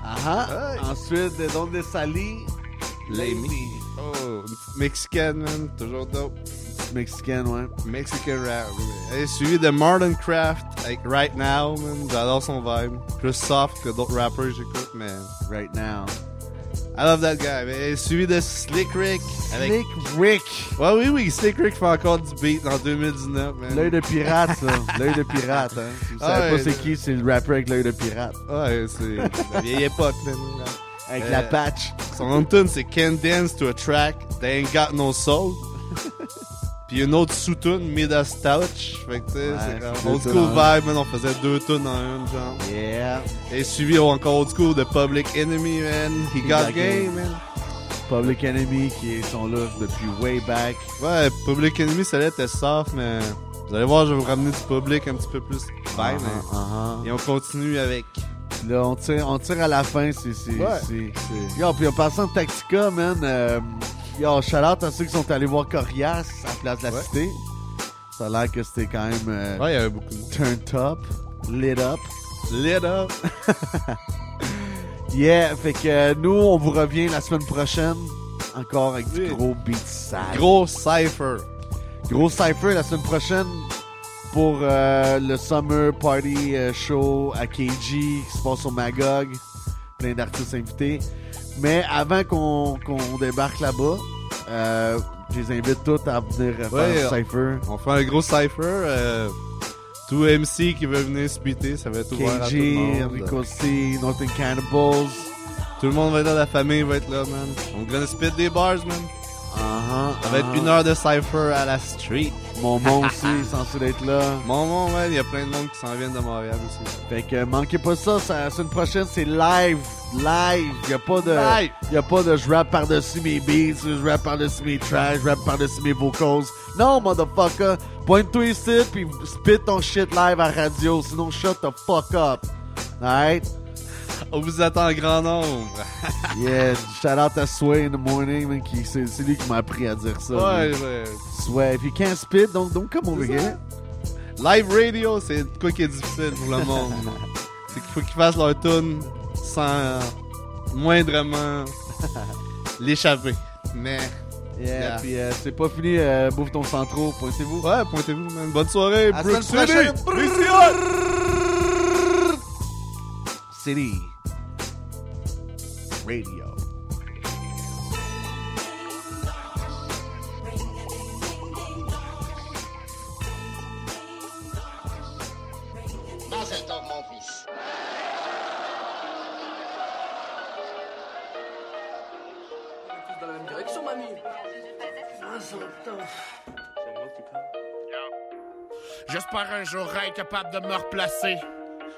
Ah Ensuite, de Donde Sali. L'Amy. Oh, une petite mexicaine, man. Toujours dope. Mexicaine, ouais. Mexican rap. Et suivi de Martin Craft avec Right Now, man. J'adore son vibe. Plus soft que d'autres rappers j'écoute, mais. Right Now. I love that guy. man. Et suivi de Slick Rick. Avec... Slick Rick. Ouais, oui, oui. Slick Rick fait encore du beat en 2019, man. L'œil de pirate, ça. L'œil de pirate, hein. Vous Ah savez ouais, pas c'est qui, c'est le rapper avec l'œil de pirate. Ouais, c'est la vieille époque, man. Avec Euh, la patch. Son nom de tune, c'est Can't Dance to a Track, They Ain't Got No Soul. Puis une autre sous-tune, Midas Touch. Fait que, tu sais, Ouais, c'est comme old school vibe, man. On faisait deux tunes en une, genre. Yeah. Et suivi encore old school de Public Enemy, man. He, got, got game, game. man. Public Enemy qui sont là depuis way back. Ouais, Public Enemy, ça était soft, mais vous allez voir, je vais vous ramener du public un petit peu plus vibe. Uh-huh, mais- uh-huh. Et on continue avec. Là, on tire, on tire à la fin. C'est. Ouais. Yo, puis en passant de Tactica, man. Euh, yo, shout out à ceux qui sont allés voir Corias à la place de la Ouais. cité. Ça a l'air que c'était quand même. euh, Ouais, il y avait beaucoup de. Turned up. Lit up. Lit up. Yeah, fait que euh, nous, on vous revient la semaine prochaine. Encore avec du gros beat. Gros cypher. Gros cypher la semaine prochaine pour euh, le Summer Party Show à KG qui se passe au Magog. Plein d'artistes invités. Mais avant qu'on débarque là-bas, euh, je les invite tous à venir Ouais, faire un cypher. On fait un gros cypher. Euh, tout MC qui veut venir splitter, ça va être ouvert à tout le KG, monde. C, Northern Cannibals. Tout le monde va être là, la famille va être là, man. On gonna spit des bars, man. Uh-huh, Ça va être uh-huh. une heure de cypher à la street. Mon mon aussi est censé être là. Mon mon, man, il y a plein de monde qui s'en viennent de Montréal aussi. Fait que manquez pas ça, ça la semaine prochaine c'est live live. Y a pas de, Live. y a pas de je rap par-dessus mes beats, je rap par-dessus mes tracks, je rap par-dessus mes vocals. Non, motherfucker. Pointe-toi ici, puis spit ton shit live à radio. Sinon, shut the fuck up. Alright? On vous attend en grand nombre. Yeah, shout out à Sway in the morning, man, qui, c'est, c'est lui qui m'a appris à dire ça. Ouais, man. ouais. Sway, if you can't spit, don't, don't come over here. Live radio, c'est quoi qui est difficile pour le monde? c'est qu'il faut qu'ils fassent leur tune sans moindrement l'échapper. Mais. Yeah, Yeah. puis euh, c'est pas fini, euh, bouffe ton centro, pointez-vous. Ouais, pointez-vous, man. Bonne soirée, À Brook City. City. Radio. J'espère un jour être capable de me replacer.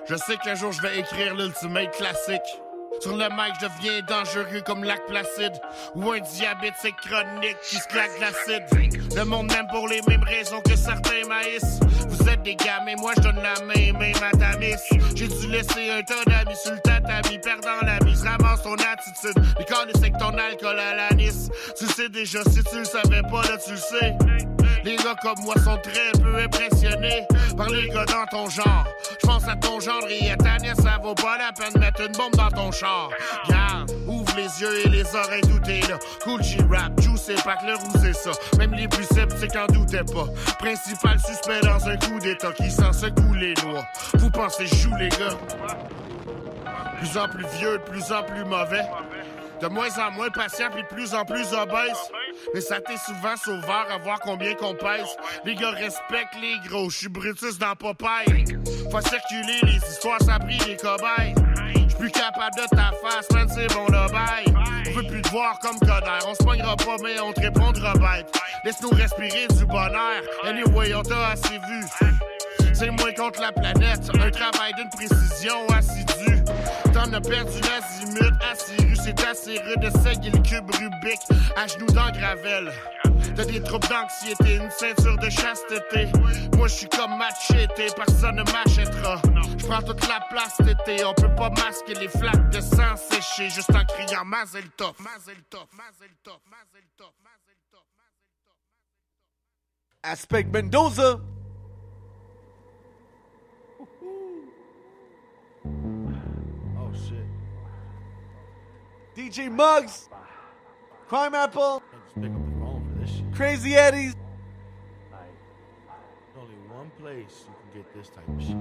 Je sais qu'un jour je vais écrire l'ultimate classique. Sur le mic, je deviens dangereux comme lac placide. Ou un diabétique chronique qui se claque de l'acide. Le monde m'aime pour les mêmes raisons que certains maïs. Vous êtes des gars, mais moi je donne la main, même à ta. J'ai dû laisser un tas d'amis sur le tatami, perdant la mise. Ramasse ton attitude. Corps c'est que ton alcool à l'anis. Tu sais déjà, si tu le savais pas, là tu le sais. Les gars comme moi sont très peu impressionnés par les gars dans ton genre. Je pense à ton genre et à ta nièce, ça vaut pas la peine de mettre une bombe dans ton char. Garde, ouvre les yeux et les oreilles, tout est là. Cool G-Rap, juice et pas que le c'est ça. Même les plus sceptiques en doutaient pas. Principal suspect dans un coup d'état qui sent secoue les lois. Vous pensez joue les gars? Plus en plus vieux, plus en plus mauvais. De moins en moins patient, puis plus en plus obèse. Mais ça t'est souvent sauveur à voir combien qu'on pèse. Les gars respectent les gros, je suis Brutus dans Popeye. Faut circuler les histoires, ça pris les cobayes. J'suis plus capable de ta face, man, c'est bon le bail. On veut plus te voir comme Coder, on se pognera pas, mais on te répondra bête. Laisse-nous respirer du bonheur. Anyway, on t'a assez vu. C'est moi contre la planète, un travail d'une précision assidue. T'en as perdu l'azimut, assis c'est assez de seguer le cube Rubik, à genoux dans gravel. T'as des troubles d'anxiété, une ceinture de chasteté. Moi je suis comme machete, personne ne m'achètera. Je prends toute la place tété, on peut pas masquer les flaques de sang séché juste en criant Mazel Tov, Mazel Mazel. Aspect Mendoza. Oh shit. DJ Muggs. Crime Apple. Crazy Eddie's. Only one place you can get this type of shit.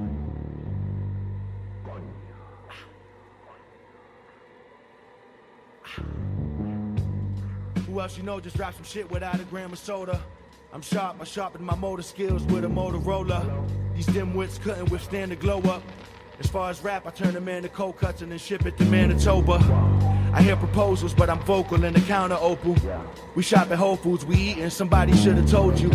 Who else you know just rap some shit without a gram of soda? I'm sharp, I sharpen my motor skills with a Motorola. These dimwits couldn't withstand the glow up. As far as rap, I turn them into cold cuts and then ship it to Manitoba. I hear proposals, but I'm vocal in the counter opal. We shop at Whole Foods, we eatin', somebody should've told you.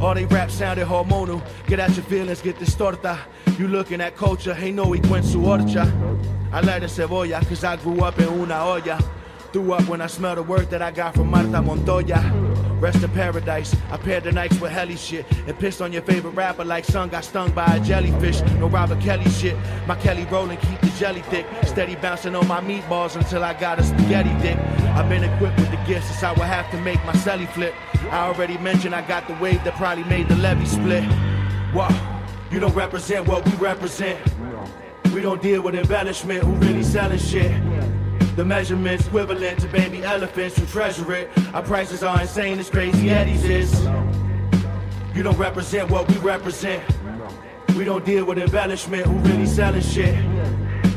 All they rap sounded hormonal. Get out your feelings, get distorta. You looking at culture, hey no went su orcha. I like the cebolla, cause I grew up in una olla. Threw up when I smell the work that I got from Marta Montoya. Rest in paradise. I paired the nights with helly shit and pissed on your favorite rapper like son got stung by a jellyfish. No Robert Kelly shit. My Kelly rolling, keep the jelly thick. Steady bouncing on my meatballs until I got a spaghetti dick. I've been equipped with the gifts, since I would have to make my celly flip. I already mentioned I got the wave that probably made the levy split. Whoa, you don't represent what we represent. We don't deal with embellishment, who really selling shit. The measurements equivalent to baby elephants who treasure it. Our prices are insane, as crazy Eddie's is. You don't represent what we represent. We don't deal with embellishment, who really selling shit.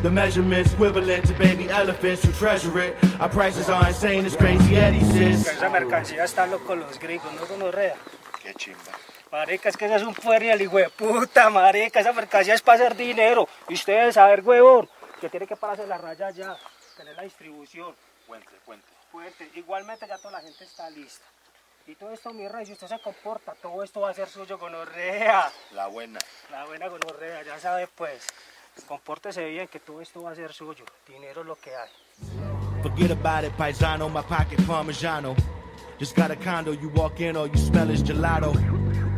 The measurements equivalent to baby elephants who treasure it. Our prices are insane, as crazy Eddie's is. Esa mercancía está loco los gringos, no gonorrea. Qué chimba. Marica, es que eso es un puerriel, hijo de puta, marica. Esa mercancía es para hacer dinero. Y ustedes, a ver, huevón, que tiene que pararse la raya ya. Tener la distribución. Puente, puente. Fuerte. Igualmente ya toda la gente está lista. Y todo esto, mi rey, si usted se comporta, todo esto va a ser suyo, gonorrea. La buena. La buena gonorrea, ya sabe pues. Compórtese bien que todo esto va a ser suyo. Dinero es lo que hay. Forget about it, paisano, my pocket parmigiano. Just got a condo, you walk in, all you smell is gelato.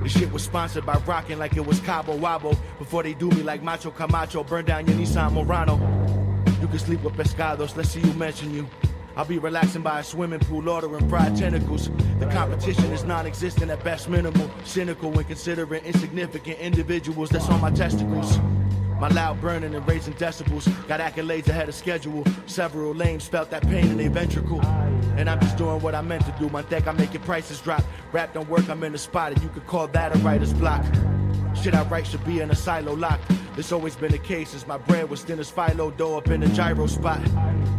The shit was sponsored by Rockin' like it was Cabo Wabo. Before they do me like Macho Camacho, burn down your Nissan Murano. Can sleep with pescados, let's see you mention you. I'll be relaxing by a swimming pool, ordering fried tentacles. The competition is non existent at best minimal. Cynical when considering insignificant individuals that's on my testicles. My loud burning and raising decibels. Got accolades ahead of schedule. Several lames felt that pain in their ventricle. And I'm just doing what I meant to do. My deck, I'm making prices drop. Rap don't work, I'm in the spot, and you could call that a writer's block. Shit I write should be in a silo lock. It's always been the case since my bread was thin as Philo dough up in the gyro spot.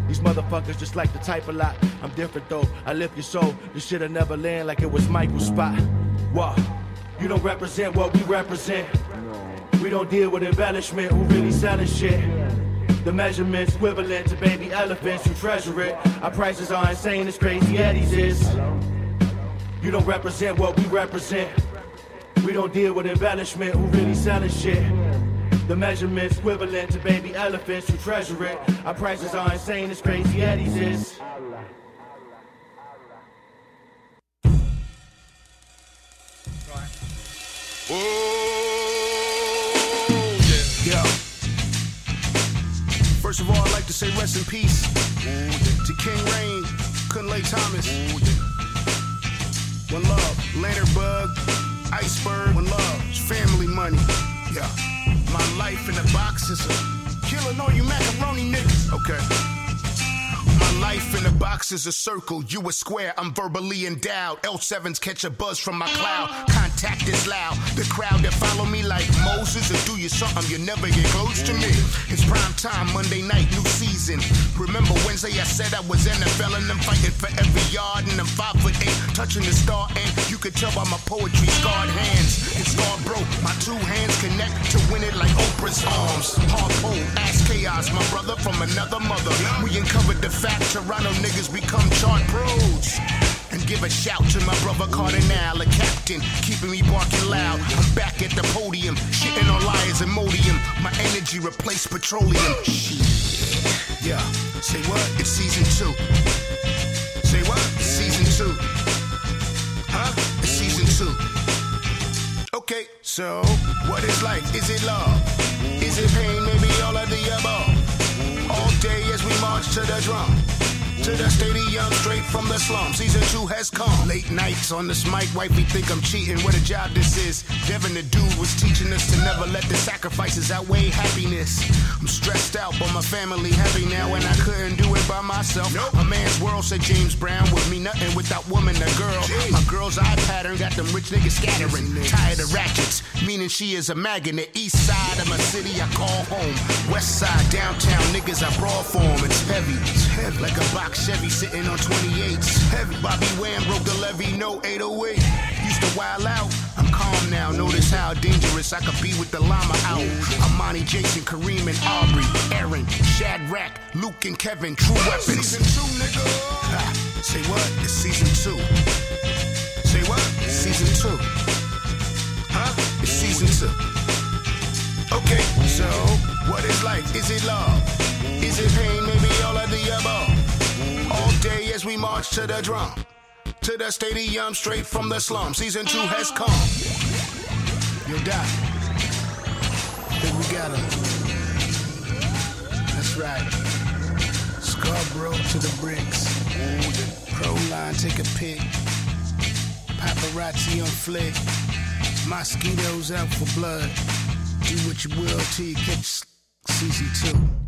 These motherfuckers just like to type a lot. I'm different though, I lift your soul. This shit'll never land like it was Michael's spot. What? You don't represent what we represent. We don't deal with embellishment, who really selling shit. The measurements equivalent to baby elephants who treasure it. Our prices are insane as crazy Eddie's is. You don't represent what we represent. We don't deal with embellishment, who really selling shit. The measurements equivalent to baby elephants who treasure it. Our prices are insane as crazy Eddie's is. Yeah. First of all, I'd like to say rest in peace to King Rain, Kunle Thomas. One love, Lantern Bug, Iceberg, one love, family money. Yeah. My life in the box is a killing all you macaroni niggas. Okay. Life in a box is a circle, you a square, I'm verbally endowed. L7s catch a buzz from my cloud, contact is loud. The crowd that follow me like Moses or do you something you never get close to me. It's prime time, Monday night, new season. Remember Wednesday I said I was NFL and I'm fighting for every yard and I'm five foot eight, touching the star and you could tell by my poetry, scarred hands. It's scarred broke, my two hands connect to win it like Oprah's arms. Hard pole, ass chaos, my brother from another mother. We uncovered the fact Toronto niggas become chart pros. And give a shout to my brother Cardinal, a captain, keeping me barking loud. I'm back at the podium, shitting on liars and modium. My energy replaced petroleum. Yeah, say what? It's season two. Say what? It's season two. Huh? It's season two. Okay, so what is life? Is it love? Is it pain? Maybe all of the above. All day as we march to the drum. To the stadium, straight from the slum. Season two has come. Late nights on this mic, wifey think I'm cheating. What a job this is. Devin the dude was teaching us to never let the sacrifices outweigh happiness. I'm stressed out, but my family heavy now, and I couldn't do it by myself. A man's world said James Brown would mean nothing without woman or girl. My girl's eye pattern got them rich niggas scattering. Tired of ratchets, meaning she is a magnet. The east side of my city, I call home. West side, downtown niggas, I brawl for 'em. It's heavy, it's heavy. Like a box Chevy sitting on 28s. Heavy. Bobby Wham broke the levee, no 808. Used to wild out. I'm calm now. Notice how dangerous I could be with the llama out. Amani, Jason, Kareem, and Aubrey, Aaron, Shadrach, Luke, and Kevin. True weapons. Season two, nigga. Ha, say what? It's season two. Say what? It's season two. Huh? It's season two. Okay, so what is life? Is it love? Is it pain? Maybe all of the above. Day as we march to the drum. To the stadium, straight from the slum. Season two has come. Yo, Doc. Think we got him. That's right. Scarborough to the bricks. Pro line, take a pic. Paparazzi on flick. Mosquitoes out for blood. Do what you will till you catch season two.